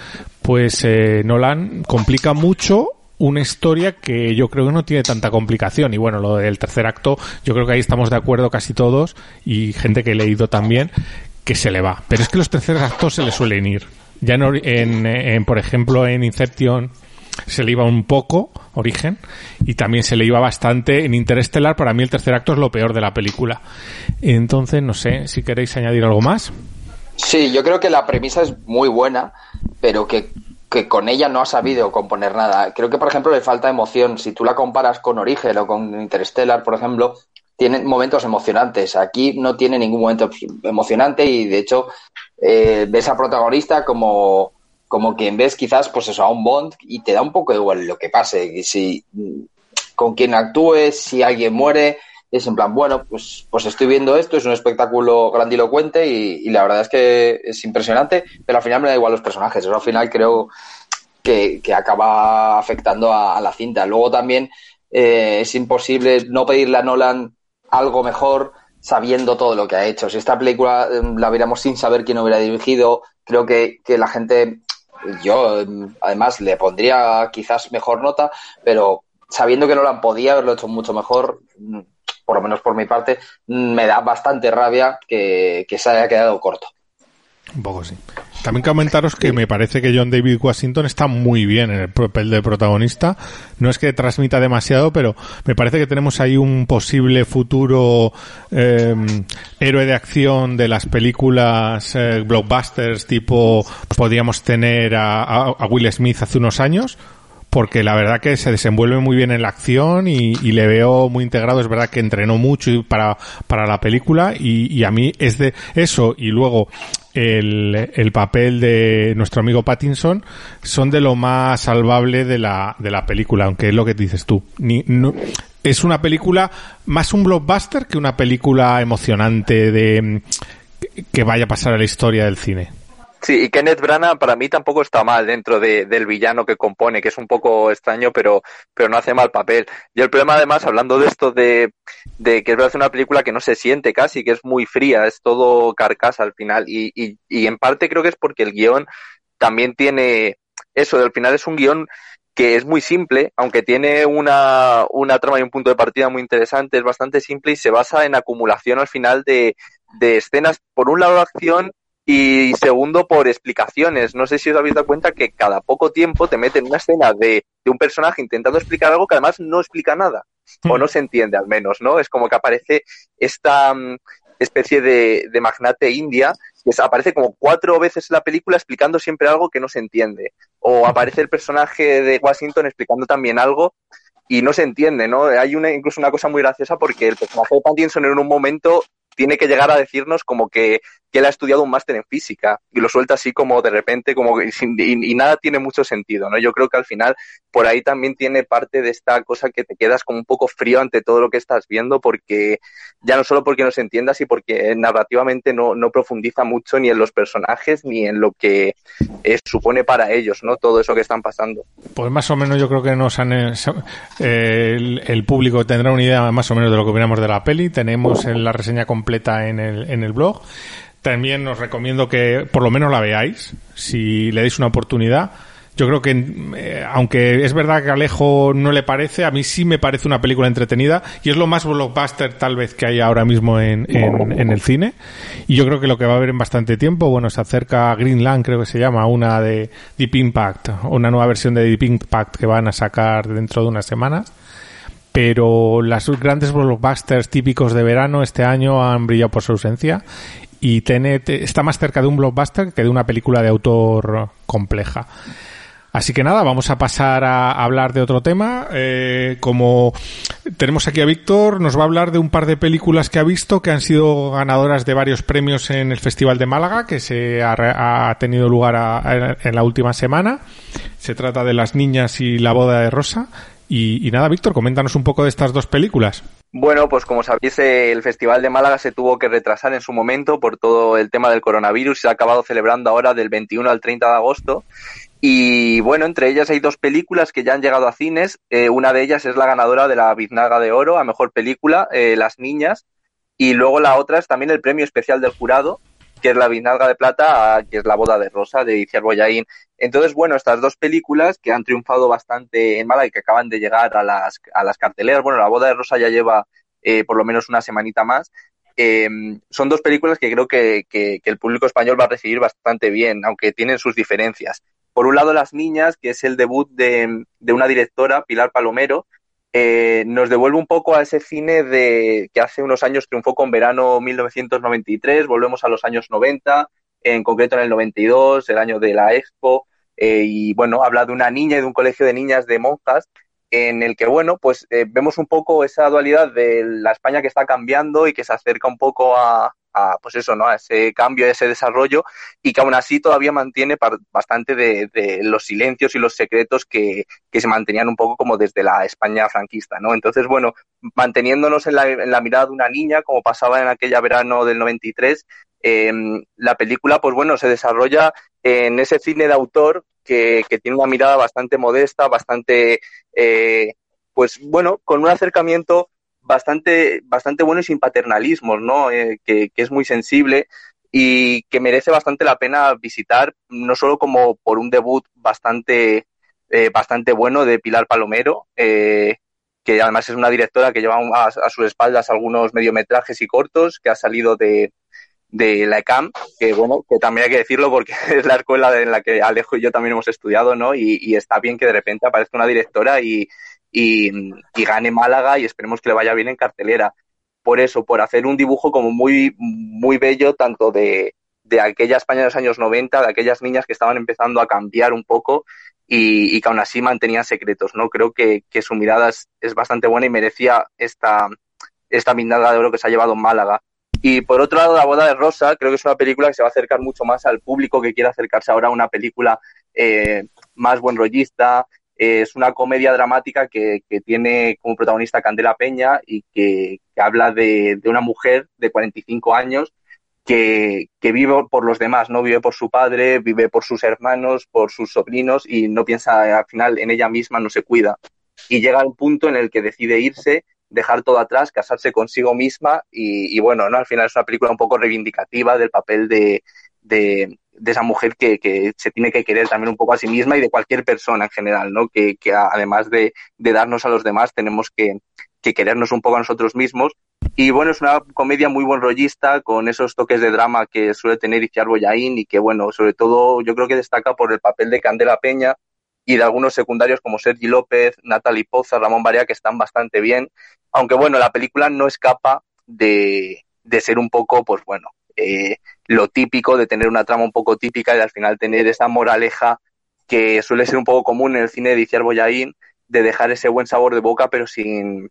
pues eh, Nolan complica mucho una historia que yo creo que no tiene tanta complicación. Y bueno, lo del tercer acto, yo creo que ahí estamos de acuerdo casi todos y gente que he leído también, que se le va. Pero es que los terceros actos se le suelen ir. Ya en, en, en, por ejemplo, en Inception se le iba un poco, Origen, y también se le iba bastante en Interestelar. Para mí el tercer acto es lo peor de la película. Entonces, no sé, si queréis añadir algo más. Sí, yo creo que la premisa es muy buena, pero que, que con ella no ha sabido componer nada. Creo que, por ejemplo, le falta emoción. Si tú la comparas con Origen o con Interstellar, por ejemplo, tienen momentos emocionantes. Aquí no tiene ningún momento emocionante y, de hecho, eh, ves a protagonista como, como quien ves quizás, pues eso, a un Bond y te da un poco igual lo que pase. Y Si, con quien actúes, si alguien muere, es en plan, bueno, pues, pues estoy viendo esto, es un espectáculo grandilocuente y, la verdad es que es impresionante, pero al final me da igual los personajes, eso al final creo que, que acaba afectando a, la cinta. Luego también eh, es imposible no pedirle a Nolan algo mejor sabiendo todo lo que ha hecho. Si esta película eh, la viéramos sin saber quién hubiera dirigido, creo que, que la gente, yo eh, además le pondría quizás mejor nota, pero sabiendo que Nolan podía haberlo hecho mucho mejor, mm, por lo menos por mi parte, mm, me da bastante rabia que, que se haya quedado corto. Un poco sí. También comentaros que me parece que John David Washington está muy bien en el papel de protagonista. No es que transmita demasiado, pero me parece que tenemos ahí un posible futuro eh, héroe de acción de las películas eh, blockbusters tipo podíamos tener a, a- a Will Smith hace unos años porque la verdad que se desenvuelve muy bien en la acción y, y le veo muy integrado. Es verdad que entrenó mucho para, para la película y, y a mí es de eso y luego el, el papel de nuestro amigo Pattinson son de lo más salvable de la, de la película, aunque es lo que dices tú. Es una película más un blockbuster que una película emocionante de que vaya a pasar a la historia del cine. Sí, y Kenneth Branagh para mí tampoco está mal dentro de, del villano que compone, que es un poco extraño, pero, pero no hace mal papel. Y el problema además, hablando de esto de, de que es verdad una película que no se siente casi, que es muy fría, es todo carcasa al final, y, y, y en parte creo que es porque el guion también tiene eso, al final es un guion que es muy simple, aunque tiene una, una trama y un punto de partida muy interesante, es bastante simple y se basa en acumulación al final de, de escenas, por un lado acción y segundo por explicaciones. No sé si os habéis dado cuenta que cada poco tiempo te meten una escena de, de un personaje intentando explicar algo que además no explica nada, o no se entiende al menos, ¿no? Es como que aparece esta mm, especie de, de magnate india que aparece como cuatro veces en la película explicando siempre algo que no se entiende. O aparece el personaje de Washington explicando también algo y no se entiende, ¿no? Hay una, incluso una cosa muy graciosa porque el personaje de Pattinson en un momento tiene que llegar a decirnos como que, que él ha estudiado un máster en física y lo suelta así como de repente como que y, y nada tiene mucho sentido, ¿no? Yo creo que al final por ahí también tiene parte de esta cosa que te quedas como un poco frío ante todo lo que estás viendo porque ya no solo porque no se entienda, sino porque narrativamente no, no profundiza mucho ni en los personajes ni en lo que eh, supone para ellos, ¿no? Todo eso que están pasando. Pues más o menos yo creo que nos han eh, eh, el, público tendrá una idea más o menos de lo que opinamos de la peli. Tenemos en la reseña completa en el, en el blog. También os recomiendo que por lo menos la veáis, si le dais una oportunidad. Yo creo que, eh, aunque es verdad que a Alejo no le parece, a mí sí me parece una película entretenida y es lo más blockbuster tal vez que hay ahora mismo en, en, en el cine. Y yo creo que lo que va a haber en bastante tiempo, bueno, se acerca Greenland, creo que se llama, una de Deep Impact, una nueva versión de Deep Impact que van a sacar dentro de unas semanas. Pero las grandes blockbusters típicos de verano este año han brillado por su ausencia y Tenet está más cerca de un blockbuster que de una película de autor compleja. Así que nada, vamos a pasar a hablar de otro tema. Eh, como Tenemos aquí a Víctor, nos va a hablar de un par de películas que ha visto que han sido ganadoras de varios premios en el Festival de Málaga, que se ha, ha tenido lugar a, en la última semana. Se trata de Las Niñas y La Boda de Rosa. Y, y nada, Víctor, coméntanos un poco de estas dos películas. Bueno, pues como sabéis, el Festival de Málaga se tuvo que retrasar en su momento por todo el tema del coronavirus. Se ha acabado celebrando ahora del 21 al 30 de agosto. Y bueno, entre ellas hay dos películas que ya han llegado a cines. Eh, una de ellas es la ganadora de la Biznaga de Oro a Mejor Película, eh, Las Niñas. Y luego la otra es también el premio especial del jurado, que es la Biznaga de Plata, que es La Boda de Rosa de Iciar Boyaín. Entonces, bueno, estas dos películas que han triunfado bastante en Málaga y que acaban de llegar a las, a las carteleras, bueno, La Boda de Rosa ya lleva eh, por lo menos una semanita más. Eh, son dos películas que creo que, que, que, el público español va a recibir bastante bien, aunque tienen sus diferencias. Por un lado, Las Niñas, que es el debut de, de una directora, Pilar Palomero, eh, nos devuelve un poco a ese cine de que hace unos años triunfó con Verano 1993, volvemos a los años 90, en concreto en el 92, el año de la Expo, eh, y bueno, habla de una niña y de un colegio de niñas de monjas, en el que, bueno, pues eh, vemos un poco esa dualidad de la España que está cambiando y que se acerca un poco a, a, pues eso, ¿no? Ese cambio, a ese desarrollo y que aún así todavía mantiene bastante de, los silencios y los secretos que, se mantenían un poco como desde la España franquista, ¿no? Entonces, bueno, manteniéndonos en la, en la mirada de una niña, como pasaba en aquella verano del 93, eh, la película, pues bueno, se desarrolla en ese cine de autor que, que tiene una mirada bastante modesta, bastante, eh, pues bueno, con un acercamiento bastante, bastante bueno y sin paternalismos, ¿no? Eh, que, que, es muy sensible y que merece bastante la pena visitar, no solo como por un debut bastante, eh, bastante bueno de Pilar Palomero, eh, que además es una directora que lleva a, a, sus espaldas algunos mediometrajes y cortos, que ha salido de, de la ECAM, que bueno, que también hay que decirlo porque [LAUGHS] es la escuela en la que Alejo y yo también hemos estudiado, ¿no? Y, y está bien que de repente aparezca una directora y, y, gane Málaga y esperemos que le vaya bien en cartelera. Por eso, por hacer un dibujo como muy, muy bello, tanto de, de aquella España de los años 90, de aquellas niñas que estaban empezando a cambiar un poco y, que aún así mantenían secretos, ¿no? Creo que, que su mirada es, bastante buena y merecía esta, esta mirada de oro que se ha llevado en Málaga. Y por otro lado, La boda de Rosa, creo que es una película que se va a acercar mucho más al público que quiere acercarse ahora a una película eh, más buen rollista, es una comedia dramática que, que, tiene como protagonista Candela Peña y que, que habla de, de, una mujer de 45 años que, que, vive por los demás, no vive por su padre, vive por sus hermanos, por sus sobrinos y no piensa al final en ella misma, no se cuida. Y llega al punto en el que decide irse, dejar todo atrás, casarse consigo misma y, y bueno, ¿no? al final es una película un poco reivindicativa del papel de, de, de esa mujer que, que, se tiene que querer también un poco a sí misma y de cualquier persona en general, ¿no? Que, que además de, de, darnos a los demás, tenemos que, que, querernos un poco a nosotros mismos. Y bueno, es una comedia muy buen rollista, con esos toques de drama que suele tener Iciar Boyaín y que, bueno, sobre todo yo creo que destaca por el papel de Candela Peña y de algunos secundarios como Sergi López, Natalie Poza, Ramón Barea, que están bastante bien. Aunque bueno, la película no escapa de, de ser un poco, pues bueno, eh, lo típico de tener una trama un poco típica y al final tener esa moraleja que suele ser un poco común en el cine de Iciar Boyaín, de dejar ese buen sabor de boca, pero sin,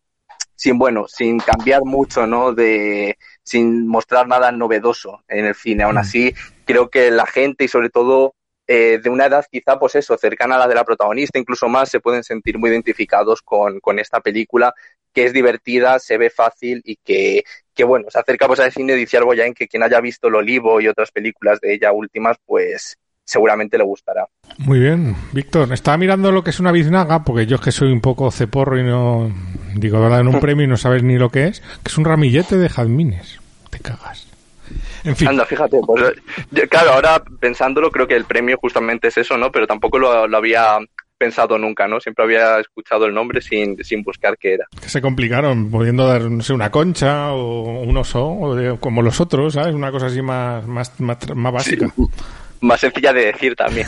sin bueno, sin cambiar mucho, ¿no? De, sin mostrar nada novedoso en el cine. Aún así, creo que la gente y sobre todo eh, de una edad quizá, pues eso, cercana a la de la protagonista, incluso más, se pueden sentir muy identificados con, con esta película, que es divertida, se ve fácil y que, que bueno, se acerca pues al cine de Iciar Boyain, que quien haya visto El Olivo y otras películas de ella últimas, pues seguramente le gustará. Muy bien, Víctor. Estaba mirando lo que es una biznaga, porque yo es que soy un poco ceporro y no digo, dan un [LAUGHS] premio y no sabes ni lo que es, que es un ramillete de jazmines. Te cagas. En fin. Anda, fíjate, pues, yo, claro, ahora pensándolo, creo que el premio justamente es eso, ¿no? Pero tampoco lo, lo había pensado nunca, ¿no? Siempre había escuchado el nombre sin, sin buscar qué era. Que se complicaron, pudiendo dar, no sé, una concha o un oso, o de, como los otros, ¿sabes? Una cosa así más, más, más, más básica. Sí, más sencilla de decir también.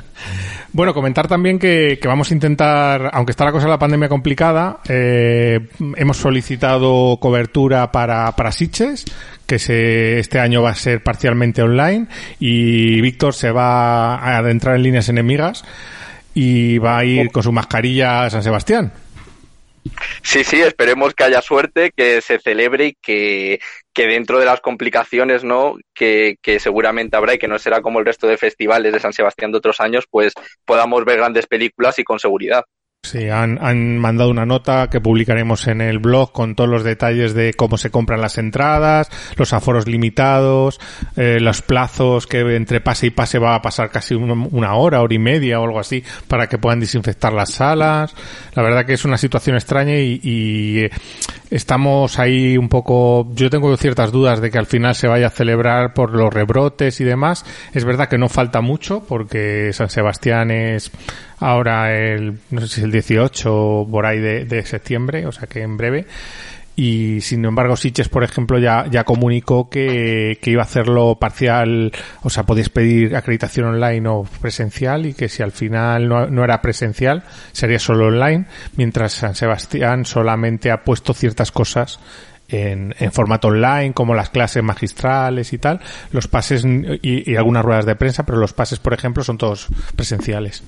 [LAUGHS] bueno, comentar también que, que, vamos a intentar, aunque está la cosa de la pandemia complicada, eh, hemos solicitado cobertura para, para Siches, que se, este año va a ser parcialmente online, y Víctor se va a adentrar en líneas enemigas y va a ir con su mascarilla a San Sebastián. Sí, sí, esperemos que haya suerte, que se celebre y que, que dentro de las complicaciones, ¿no? Que, que seguramente habrá y que no será como el resto de festivales de San Sebastián de otros años, pues podamos ver grandes películas y con seguridad. Sí, han, han, mandado una nota que publicaremos en el blog con todos los detalles de cómo se compran las entradas, los aforos limitados, eh, los plazos que entre pase y pase va a pasar casi una, hora, hora y media o algo así para que puedan desinfectar las salas. La verdad que es una situación extraña y, y eh, estamos ahí un poco, yo tengo ciertas dudas de que al final se vaya a celebrar por los rebrotes y demás. Es verdad que no falta mucho porque San Sebastián es ahora el, no sé si el 18 por ahí de, de septiembre, o sea que en breve y sin embargo Siches por ejemplo ya, ya comunicó que, que, iba a hacerlo parcial o sea podéis pedir acreditación online o presencial y que si al final no, no, era presencial sería solo online mientras San Sebastián solamente ha puesto ciertas cosas en, en formato online como las clases magistrales y tal. Los pases y, y algunas ruedas de prensa pero los pases por ejemplo son todos presenciales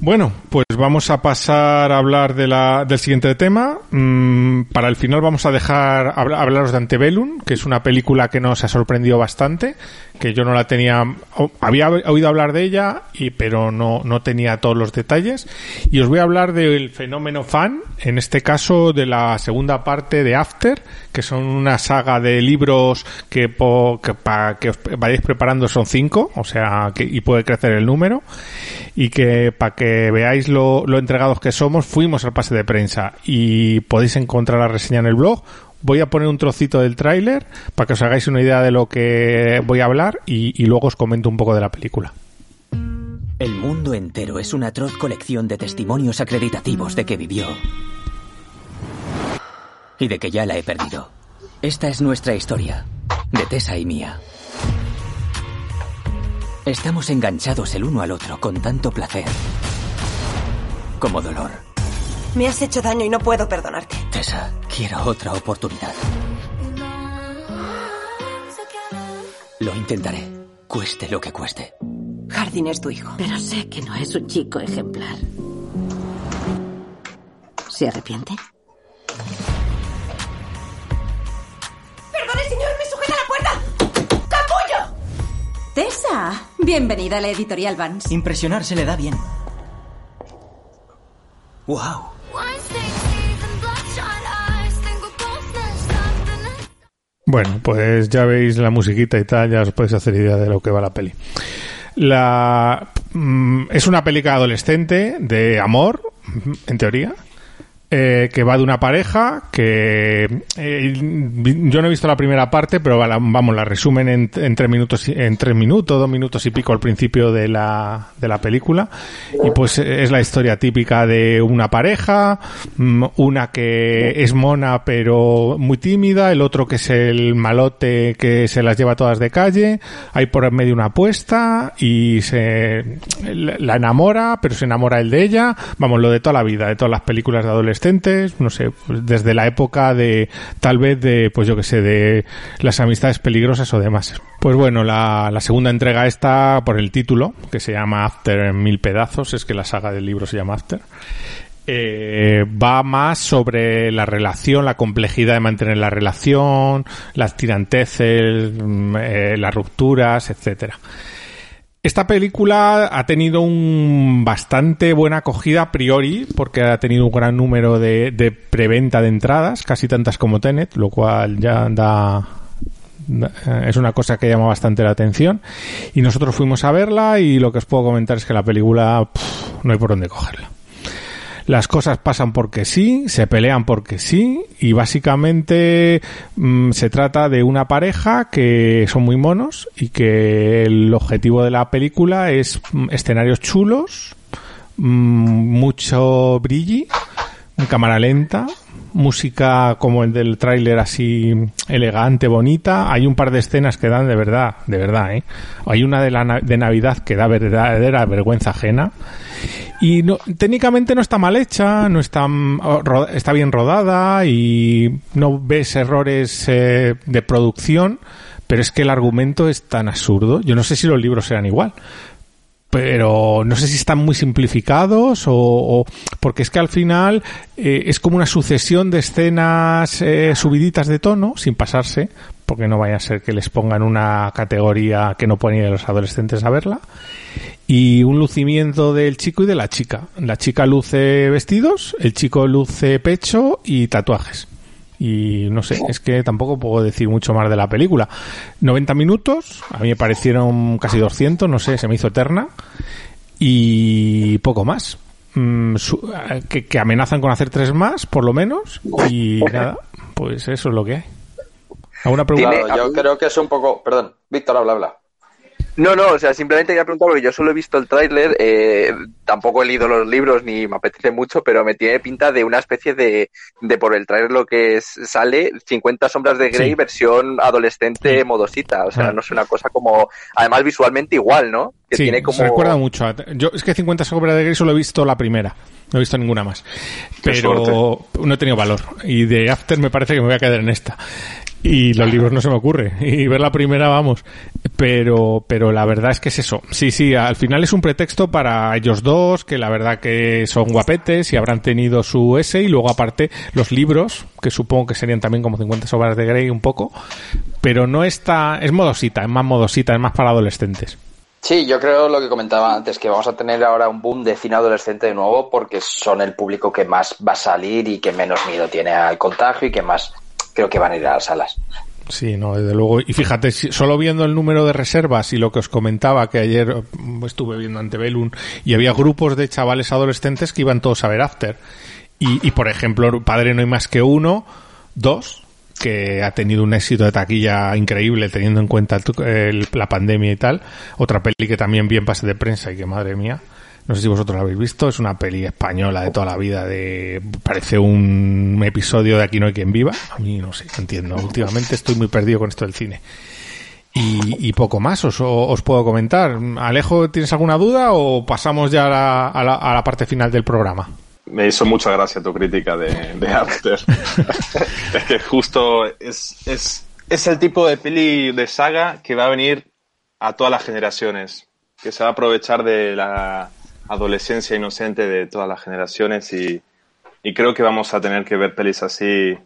bueno, pues vamos a pasar a hablar de la, del siguiente tema. Mm, para el final vamos a dejar hablaros de Antebellum, que es una película que nos ha sorprendido bastante, que yo no la tenía, había oído hablar de ella, y, pero no, no tenía todos los detalles. Y os voy a hablar del fenómeno fan, en este caso de la segunda parte de After, que son una saga de libros que, para que os vayáis preparando son cinco, o sea, que, y puede crecer el número, y que para que veáis lo, lo entregados que somos, fuimos al pase de prensa y podéis encontrar la reseña en el blog voy a poner un trocito del tráiler para que os hagáis una idea de lo que voy a hablar y, y, luego os comento un poco de la película. El mundo entero es una atroz colección de testimonios acreditativos de que vivió y de que ya la he perdido. Esta es nuestra historia, de Tessa y mía. Estamos enganchados el uno al otro con tanto placer como dolor. Me has hecho daño y no puedo perdonarte. Tessa, quiero otra oportunidad. Lo intentaré, cueste lo que cueste. Hardin es tu hijo. Pero sé que no es un chico ejemplar. ¿Se arrepiente? ¡Perdone, señor! ¡Me sujeta la puerta! ¡Capullo! Tessa, bienvenida a la editorial Vance. Impresionar se le da bien. ¡Wow! Bueno, pues ya veis la musiquita y tal, ya os podéis hacer idea de lo que va la peli. La mm, es una película adolescente de amor, en teoría, eh, que va de una pareja que eh, yo no he visto la primera parte, pero vamos, la resumen en, en, tres minutos, en tres minutos, dos minutos y pico al principio de la, de la película. Y pues es la historia típica de una pareja, mm, una que es mona pero muy tímida, el otro que es el malote que se las lleva todas de calle, hay por medio una apuesta y se la enamora, pero se enamora él de ella, vamos, lo de toda la vida, de todas las películas de adolescentes no sé, pues desde la época de, tal vez de, pues yo que sé, de las amistades peligrosas o demás. Pues bueno, la, segunda entrega está por el título, que se llama After en mil pedazos, es que la saga del libro se llama After. Eh, va más sobre la relación, la complejidad de mantener la relación, las tiranteces, eh, las rupturas, etcétera. Esta película ha tenido un bastante buena acogida a priori, porque ha tenido un gran número de, de preventa de entradas, casi tantas como Tenet, lo cual ya da, es una cosa que llama bastante la atención. Y nosotros fuimos a verla y lo que os puedo comentar es que la película pff, no hay por dónde cogerla las cosas pasan porque sí, se pelean porque sí y básicamente mmm, se trata de una pareja que son muy monos y que el objetivo de la película es mmm, escenarios chulos, mmm, mucho brilli, cámara lenta, música como el del tráiler así elegante, bonita. Hay un par de escenas que dan de verdad, de verdad, ¿eh? Hay una de, la, de Navidad que da verdadera vergüenza ajena. Y no, técnicamente no está mal hecha, no está, está bien rodada y no ves errores eh, de producción, pero es que el argumento es tan absurdo. Yo no sé si los libros serán igual, pero no sé si están muy simplificados o, o- porque es que al final eh, es como una sucesión de escenas eh, subiditas de tono sin pasarse porque no vaya a ser que les pongan una categoría que no pueden a los adolescentes a verla y un lucimiento del chico y de la chica. La chica luce vestidos el chico luce pecho y tatuajes y no sé, es que tampoco puedo decir mucho más de la película. 90 minutos, a mí me parecieron casi 200, no sé, se me hizo eterna. Y poco más. Mm, su- eh, que, que amenazan con hacer tres más, por lo menos. Y nada, pues eso es lo que hay. ¿Alguna pregunta? Claro, yo creo que es un poco. Perdón, Víctor, habla, habla. No, no, o sea, simplemente quería preguntar porque yo solo he visto el tráiler, eh, tampoco he leído los libros ni me apetece mucho, pero me tiene pinta de una especie de, de por el tráiler lo que es- sale 50 sombras de Grey Sí. versión adolescente modosita, o sea, Ah. no es una cosa como, además visualmente igual, ¿no? Que sí, tiene como... se recuerda mucho. a- Yo es que 50 sombras de Grey solo he visto la primera. No he visto ninguna más. Pero no he tenido valor. Y de After me parece que me voy a quedar en esta. Y los libros no se me ocurre. [LAUGHS] Y ver la primera, vamos. Pero, pero la verdad es que es eso. Sí, sí, al final es un pretexto para ellos dos, que la verdad que son guapetes y habrán tenido su S. Y luego aparte los libros, que supongo que serían también como 50 sombras de Grey un poco. Pero no está, es modosita, es más modosita, es más para adolescentes. Sí, yo creo lo que comentaba antes, que vamos a tener ahora un boom de cine adolescente de nuevo porque son el público que más va a salir y que menos miedo tiene al contagio y que más creo que van a ir a las salas. Sí, no, desde luego. Y fíjate, solo viendo el número de reservas y lo que os comentaba, que ayer mm, estuve viendo Antebellum, y había grupos de chavales adolescentes que iban todos a ver After. Y, por ejemplo, Padre no hay más que uno, dos, que ha tenido un éxito de taquilla increíble teniendo en cuenta el- el- la pandemia y tal. Otra peli que también vi en pase de prensa y que madre mía. No sé si vosotros la habéis visto, es una peli española de toda la vida, de parece un episodio de Aquí no hay quien viva. A mí no sé, entiendo. Últimamente estoy muy perdido con esto del cine. Y, y poco más os, os puedo comentar. Alejo, ¿tienes alguna duda o pasamos ya a la, a la- a la parte final del programa? Me hizo mucha gracia tu crítica de, de After. [LAUGHS] es que justo es, es, es el tipo de peli de saga que va a venir a todas las generaciones, que se va a aprovechar de la adolescencia inocente de todas las generaciones y, y creo que vamos a tener que ver pelis así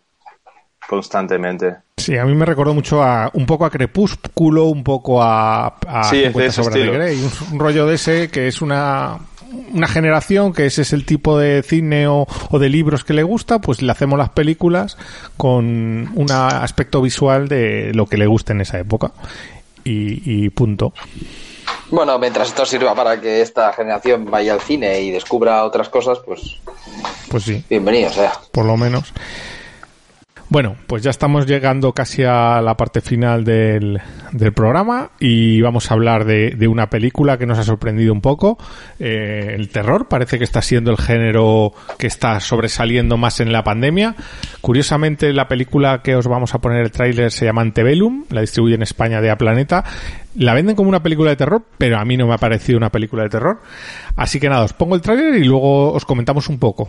constantemente. Sí, a mí me recordó mucho a un poco a Crepúsculo, un poco a, a Sí, es de 50 ese sombras de estilo. Grey, un, un rollo de ese que es una una generación que ese es el tipo de cine o, o de libros que le gusta, pues le hacemos las películas con un aspecto visual de lo que le guste en esa época y, y punto. Bueno, mientras esto sirva para que esta generación vaya al cine y descubra otras cosas, pues Pues sí. bienvenido sea. por lo menos. Bueno, pues ya estamos llegando casi a la parte final del, programa y vamos a hablar de, de una película que nos ha sorprendido un poco. Eh, el terror parece que está siendo el género que está sobresaliendo más en la pandemia. Curiosamente, la película que os vamos a poner el tráiler se llama Antebellum, la distribuye en España de A Planeta. La venden como una película de terror, pero a mí no me ha parecido una película de terror. Así que nada, os pongo el tráiler y luego os comentamos un poco.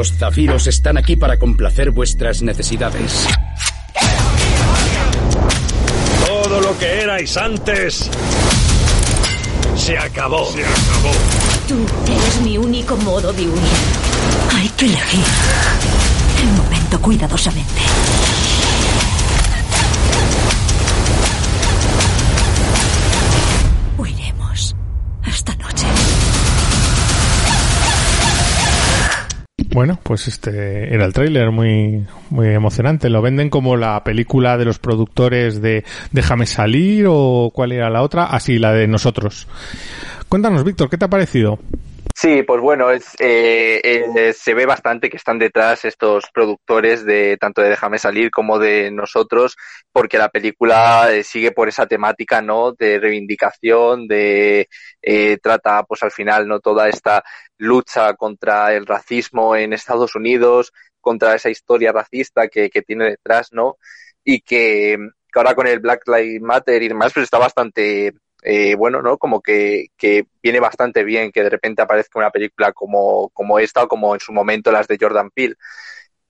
Estos zafiros están aquí para complacer vuestras necesidades. Todo lo que erais antes se acabó. Se acabó. Tú eres mi único modo de huir. Hay que elegir el momento cuidadosamente. Bueno, pues este era el tráiler muy muy emocionante. Lo venden como la película de los productores de Déjame salir o cuál era la otra, así la de nosotros. Cuéntanos, Víctor, ¿qué te ha parecido? Sí, pues bueno, es, eh, eh, se ve bastante que están detrás estos productores de tanto de Déjame salir como de nosotros, porque la película eh, sigue por esa temática, ¿no? De reivindicación, de eh, trata, pues al final, no toda esta lucha contra el racismo en Estados Unidos, contra esa historia racista que, que tiene detrás, ¿no? Y que, que ahora con el Black Lives Matter y demás, pues está bastante eh, bueno, ¿no? Como que, que viene bastante bien que de repente aparezca una película como, como esta o como en su momento las de Jordan Peele.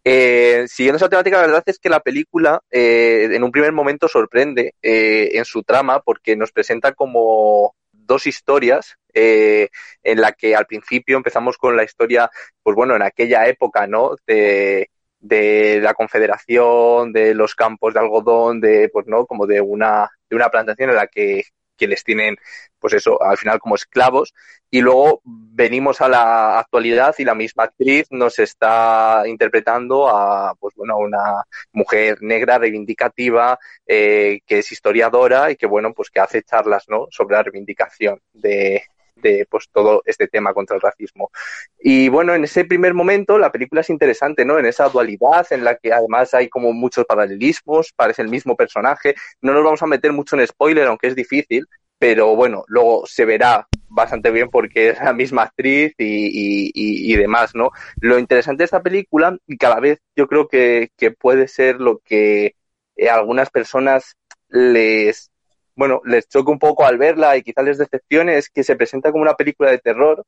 Eh, siguiendo esa temática, la verdad es que la película eh, en un primer momento sorprende eh, en su trama porque nos presenta como dos historias eh, en la que al principio empezamos con la historia, pues bueno, en aquella época, ¿no? De, de la confederación, de los campos de algodón, de, pues no, como de una, de una plantación en la que que les tienen, pues eso, al final como esclavos. Y luego venimos a la actualidad y la misma actriz nos está interpretando a, pues bueno, una mujer negra reivindicativa, eh, que es historiadora y que, bueno, pues que hace charlas, ¿no? Sobre la reivindicación de, de pues todo este tema contra el racismo. Y bueno, en ese primer momento la película es interesante, ¿no? En esa dualidad en la que además hay como muchos paralelismos, parece el mismo personaje. No nos vamos a meter mucho en spoiler, aunque es difícil, pero bueno, luego se verá bastante bien porque es la misma actriz y, y, y, y demás, ¿no? Lo interesante de esta película, y cada vez yo creo que, que puede ser lo que a algunas personas les bueno, les choca un poco al verla y quizás les decepcione es que se presenta como una película de terror,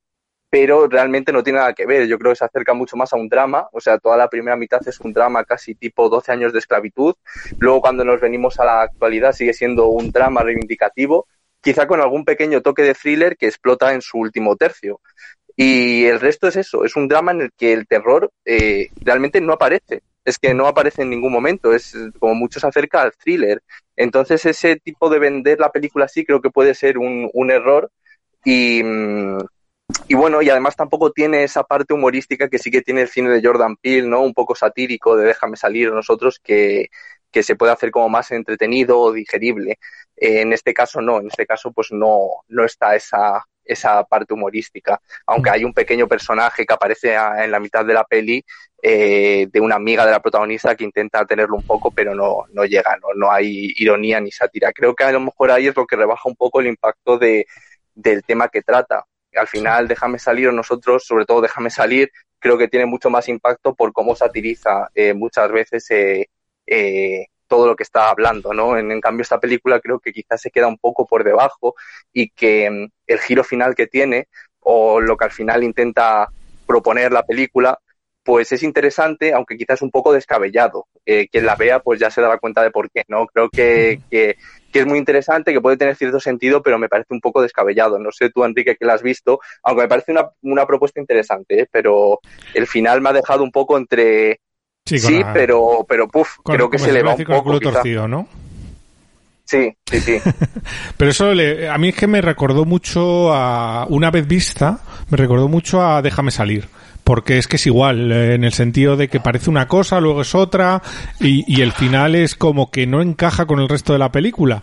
pero realmente no tiene nada que ver. Yo creo que se acerca mucho más a un drama, o sea, toda la primera mitad es un drama casi tipo 12 años de esclavitud. Luego cuando nos venimos a la actualidad sigue siendo un drama reivindicativo, quizá con algún pequeño toque de thriller que explota en su último tercio. Y el resto es eso, es un drama en el que el terror eh, realmente no aparece es que no aparece en ningún momento, es como mucho se acerca al thriller. Entonces ese tipo de vender la película así creo que puede ser un, un error y, y bueno, y además tampoco tiene esa parte humorística que sí que tiene el cine de Jordan Peele, ¿no? Un poco satírico de Déjame salir nosotros que, que se puede hacer como más entretenido o digerible. Eh, en este caso no, en este caso pues no, no está esa, esa parte humorística, aunque hay un pequeño personaje que aparece en la mitad de la peli eh, de una amiga de la protagonista que intenta tenerlo un poco, pero no, no llega, no, no hay ironía ni sátira. Creo que a lo mejor ahí es lo que rebaja un poco el impacto de, del tema que trata. Al final, déjame salir, o nosotros, sobre todo déjame salir, creo que tiene mucho más impacto por cómo satiriza eh, muchas veces eh, eh, todo lo que está hablando, ¿no? En, en, cambio, esta película creo que quizás se queda un poco por debajo y que mm, el giro final que tiene o lo que al final intenta proponer la película, pues es interesante, aunque quizás un poco descabellado. Eh, quien la vea, pues ya se dará cuenta de por qué, ¿no? Creo que, que, que, es muy interesante, que puede tener cierto sentido, pero me parece un poco descabellado. No sé tú, Enrique, que la has visto, aunque me parece una, una propuesta interesante, ¿eh? pero el final me ha dejado un poco entre... Sí, sí la... pero, pero puf, con, creo que se le va un poco. El culo torcido, ¿no? Sí, sí, sí. [LAUGHS] Pero eso le, a mí es que me recordó mucho a una vez vista, me recordó mucho a Déjame salir. Porque es que es igual, eh, en el sentido de que parece una cosa, luego es otra, y, y el final es como que no encaja con el resto de la película.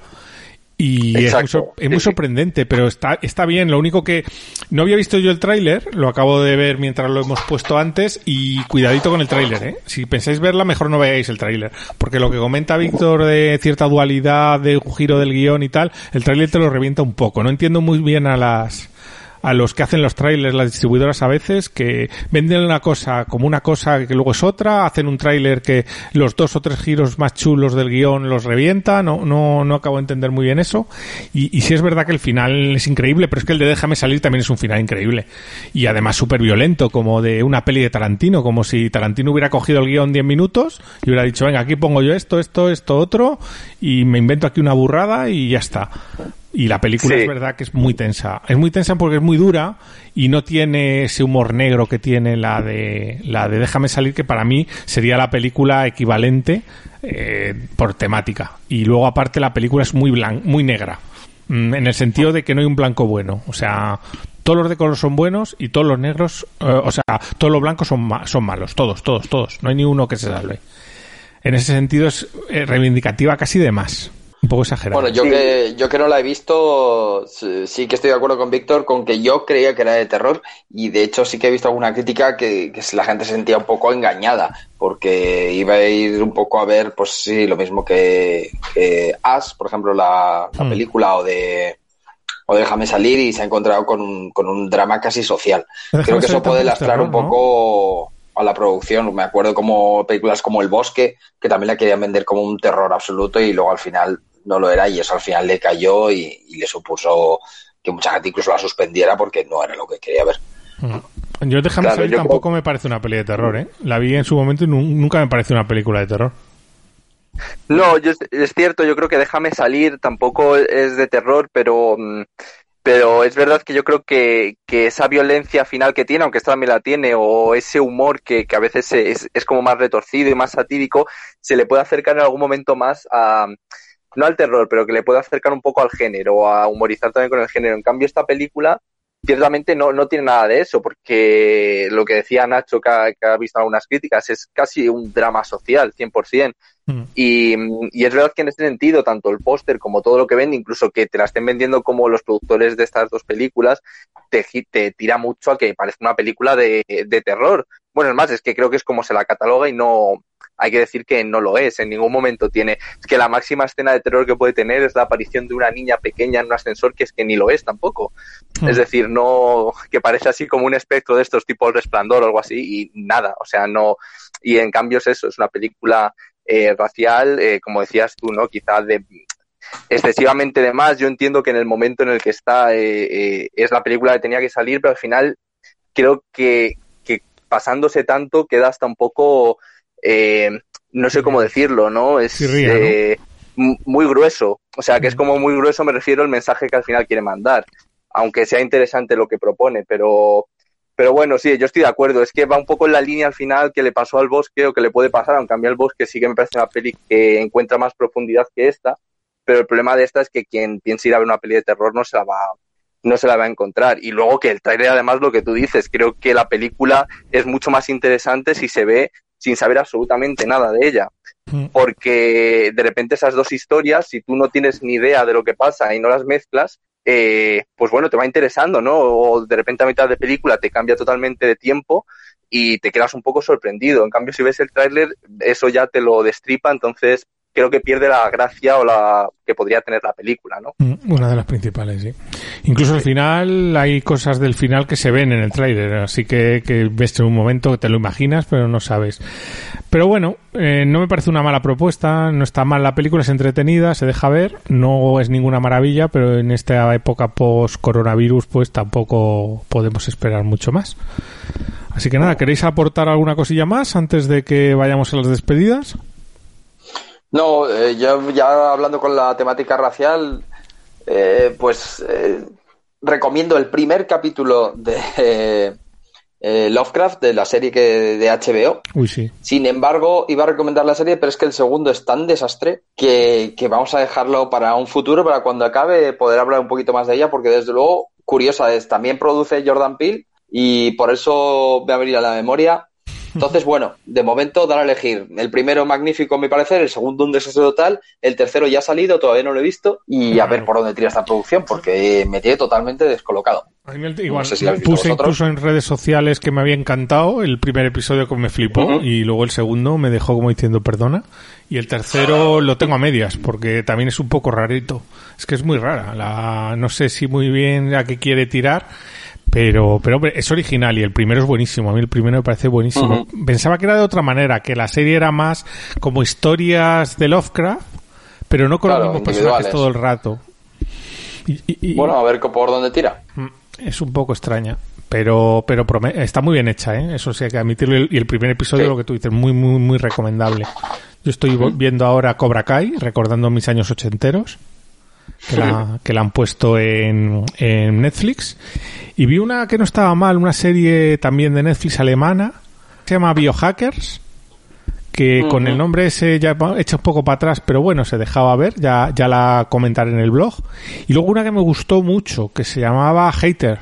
Y es muy, es muy, sorprendente, pero está, está bien. Lo único que no había visto yo el tráiler, lo acabo de ver mientras lo hemos puesto antes y cuidadito con el tráiler, ¿eh? Si pensáis verla, mejor no veáis el tráiler. Porque lo que comenta Víctor de cierta dualidad, de un giro del guion y tal, el tráiler te lo revienta un poco. No entiendo muy bien a las, a los que hacen los trailers, las distribuidoras a veces, que venden una cosa como una cosa que luego es otra, hacen un trailer que los dos o tres giros más chulos del guion los revienta, no, no, no acabo de entender muy bien eso. Y, y sí es verdad que el final es increíble, pero es que el de Déjame salir también es un final increíble. Y además súper violento, como de una peli de Tarantino, como si Tarantino hubiera cogido el guion 10 minutos y hubiera dicho, venga, aquí pongo yo esto, esto, esto, otro, y me invento aquí una burrada y ya está. Y la película sí. es verdad que es muy tensa. Es muy tensa porque es muy dura y no tiene ese humor negro que tiene la de la de Déjame salir, que para mí sería la película equivalente eh, por temática. Y luego aparte la película es muy blan muy negra. Mm, en el sentido de que no hay un blanco bueno. O sea, todos los de color son buenos y todos los negros, eh, o sea, todos los blancos son, ma son malos. Todos, todos, todos. No hay ni uno que se salve. En ese sentido es eh, reivindicativa casi de más. Un poco exagerado. Bueno, yo, que, yo que no la he visto, sí que estoy de acuerdo con Víctor con que yo creía que era de terror y de hecho sí que he visto alguna crítica que, que la gente se sentía un poco engañada porque iba a ir un poco a ver, pues sí, lo mismo que, que As, por ejemplo, la, la Mm. película o de o de Déjame salir y se ha encontrado con un, con un drama casi social. Déjame Creo que eso puede lastrar un poco a la producción. Me acuerdo como películas como El Bosque, que también la querían vender como un terror absoluto y luego al final no lo era y eso al final le cayó y, y le supuso que mucha gente incluso la suspendiera porque no era lo que quería ver. Mm. Yo Déjame Claro, yo tampoco me parece una peli de terror, ¿eh? La vi en su momento y nu- nunca me pareció una película de terror. No, yo, es cierto, yo creo que Déjame salir tampoco es de terror, pero, mm, pero es verdad que yo creo que, que esa violencia final que tiene, aunque esta también la tiene, o ese humor que, que a veces es, es como más retorcido y más satírico, se le puede acercar en algún momento más a, no al terror, pero que le puede acercar un poco al género, a humorizar también con el género. En cambio, esta película ciertamente no, no tiene nada de eso, porque lo que decía Nacho, que ha, que ha visto algunas críticas, es casi un drama social, 100%. Y, y es verdad que en ese sentido, tanto el póster como todo lo que vende, incluso que te la estén vendiendo como los productores de estas dos películas, te, te tira mucho a que parece una película de, de terror. Bueno, es más, es que creo que es como se la cataloga y no, hay que decir que no lo es, en ningún momento tiene, es que la máxima escena de terror que puede tener es la aparición de una niña pequeña en un ascensor que es que ni lo es tampoco. Es decir, no, que parece así como un espectro de estos tipos resplandor o algo así y nada, o sea, no, y en cambio es eso, es una película eh, racial, eh, como decías tú, ¿no? Quizás de excesivamente de más. Yo entiendo que en el momento en el que está eh, es la película que tenía que salir, pero al final creo que, que pasándose tanto queda hasta un poco, eh, no sé cómo decirlo, ¿no? Es eh, muy grueso. O sea, que es como muy grueso, me refiero al mensaje que al final quiere mandar. Aunque sea interesante lo que propone, pero pero bueno, sí, yo estoy de acuerdo. Es que va un poco en la línea al final que le pasó al bosque o que le puede pasar, aunque a mí el bosque sí que me parece una peli que encuentra más profundidad que esta. Pero el problema de esta es que quien piensa ir a ver una peli de terror no se la va, no se la va a encontrar. Y luego que el trailer, además, lo que tú dices, creo que la película es mucho más interesante si se ve sin saber absolutamente nada de ella. Porque de repente esas dos historias, si tú no tienes ni idea de lo que pasa y no las mezclas, eh, pues bueno, te va interesando, ¿no? O de repente a mitad de película te cambia totalmente de tiempo y te quedas un poco sorprendido. En cambio, si ves el tráiler, eso ya te lo destripa, entonces creo que pierde la gracia o la que podría tener la película, ¿no? Mm, Una de las principales, sí. Incluso al final hay cosas del final que se ven en el tráiler, así que, que ves en un momento que te lo imaginas, pero no sabes. Pero bueno, eh, no me parece una mala propuesta, no está mal la película, es entretenida, se deja ver, no es ninguna maravilla, pero en esta época post-coronavirus pues tampoco podemos esperar mucho más. Así que nada, ¿queréis aportar alguna cosilla más antes de que vayamos a las despedidas? No, eh, yo ya hablando con la temática racial, eh, pues eh, recomiendo el primer capítulo de [LAUGHS] eh, Lovecraft, de la serie que de HBO. Uy, sí. Sin embargo, iba a recomendar la serie, pero es que el segundo es tan desastre que, que vamos a dejarlo para un futuro, para cuando acabe poder hablar un poquito más de ella, porque desde luego, curiosa es, también produce Jordan Peele y por eso me ha venido a la memoria. Entonces, bueno, de momento dar a elegir. El primero magnífico, a mi parecer, el segundo un desastre total, el tercero ya ha salido, todavía no lo he visto, y a ver por dónde tira esta producción, porque me tiene totalmente descolocado. A mí el- Igual, No sé si puse incluso en redes sociales que me había encantado el primer episodio que me flipó y luego el segundo me dejó como diciendo perdona y el tercero lo tengo a medias porque también es un poco rarito es que es muy rara la no sé si muy bien a qué quiere tirar pero pero hombre, es original y el primero es buenísimo a mí el primero me parece buenísimo pensaba que era de otra manera que la serie era más como historias de Lovecraft pero no con Claro, los mismos personajes todo el rato Bueno, a ver por dónde tira. Mm, Es un poco extraña, pero pero está muy bien hecha, ¿eh? Eso sí hay que admitirlo. Y el- Y primer episodio, Sí. lo que tú dices, muy, muy, muy recomendable. Yo estoy viendo ahora Cobra Kai, recordando mis años ochenteros, que la, [LAUGHS] que la han puesto en, en Netflix. Y vi una que no estaba mal, una serie también de Netflix alemana, se llama Biohackers, que con el nombre ese ya va- echa un poco para atrás, pero bueno, se dejaba ver, ya, ya la comentaré en el blog. Y luego una que me gustó mucho, que se llamaba Hater,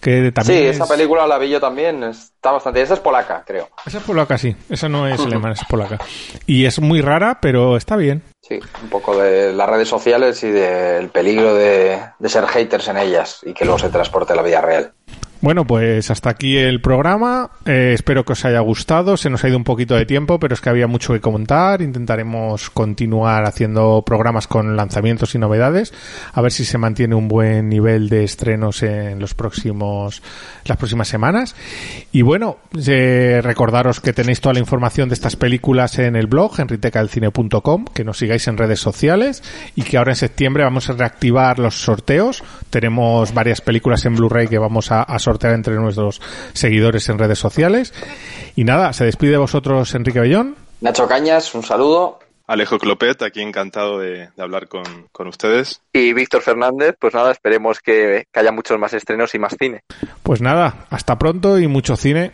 Que también sí, es- esa película la vi yo también. Está bastante. Esa es polaca, creo. Esa es polaca, sí. Esa no es [LAUGHS] alemana, es polaca. Y es muy rara, pero está bien. Sí, un poco de las redes sociales y del peligro de, de ser haters en ellas y que luego se transporte a la vida real. Bueno, pues hasta aquí el programa. Eh, espero que os haya gustado. Se nos ha ido un poquito de tiempo, pero es que había mucho que comentar. Intentaremos continuar haciendo programas con lanzamientos y novedades. A ver si se mantiene un buen nivel de estrenos en los próximos, las próximas semanas. Y bueno, eh, recordaros que tenéis toda la información de estas películas en el blog, enritecadelcine.com, que nos sigáis en redes sociales y que ahora en septiembre vamos a reactivar los sorteos. Tenemos varias películas en Blu-ray que vamos a, a sortear entre nuestros seguidores en redes sociales. Y nada, se despide de vosotros Enrique Bellón. Nacho Cañas, un saludo. Alejo Clopet, aquí encantado de, de hablar con, con ustedes. Y Víctor Fernández, pues nada, esperemos que, que haya muchos más estrenos y más cine. Pues nada, hasta pronto y mucho cine.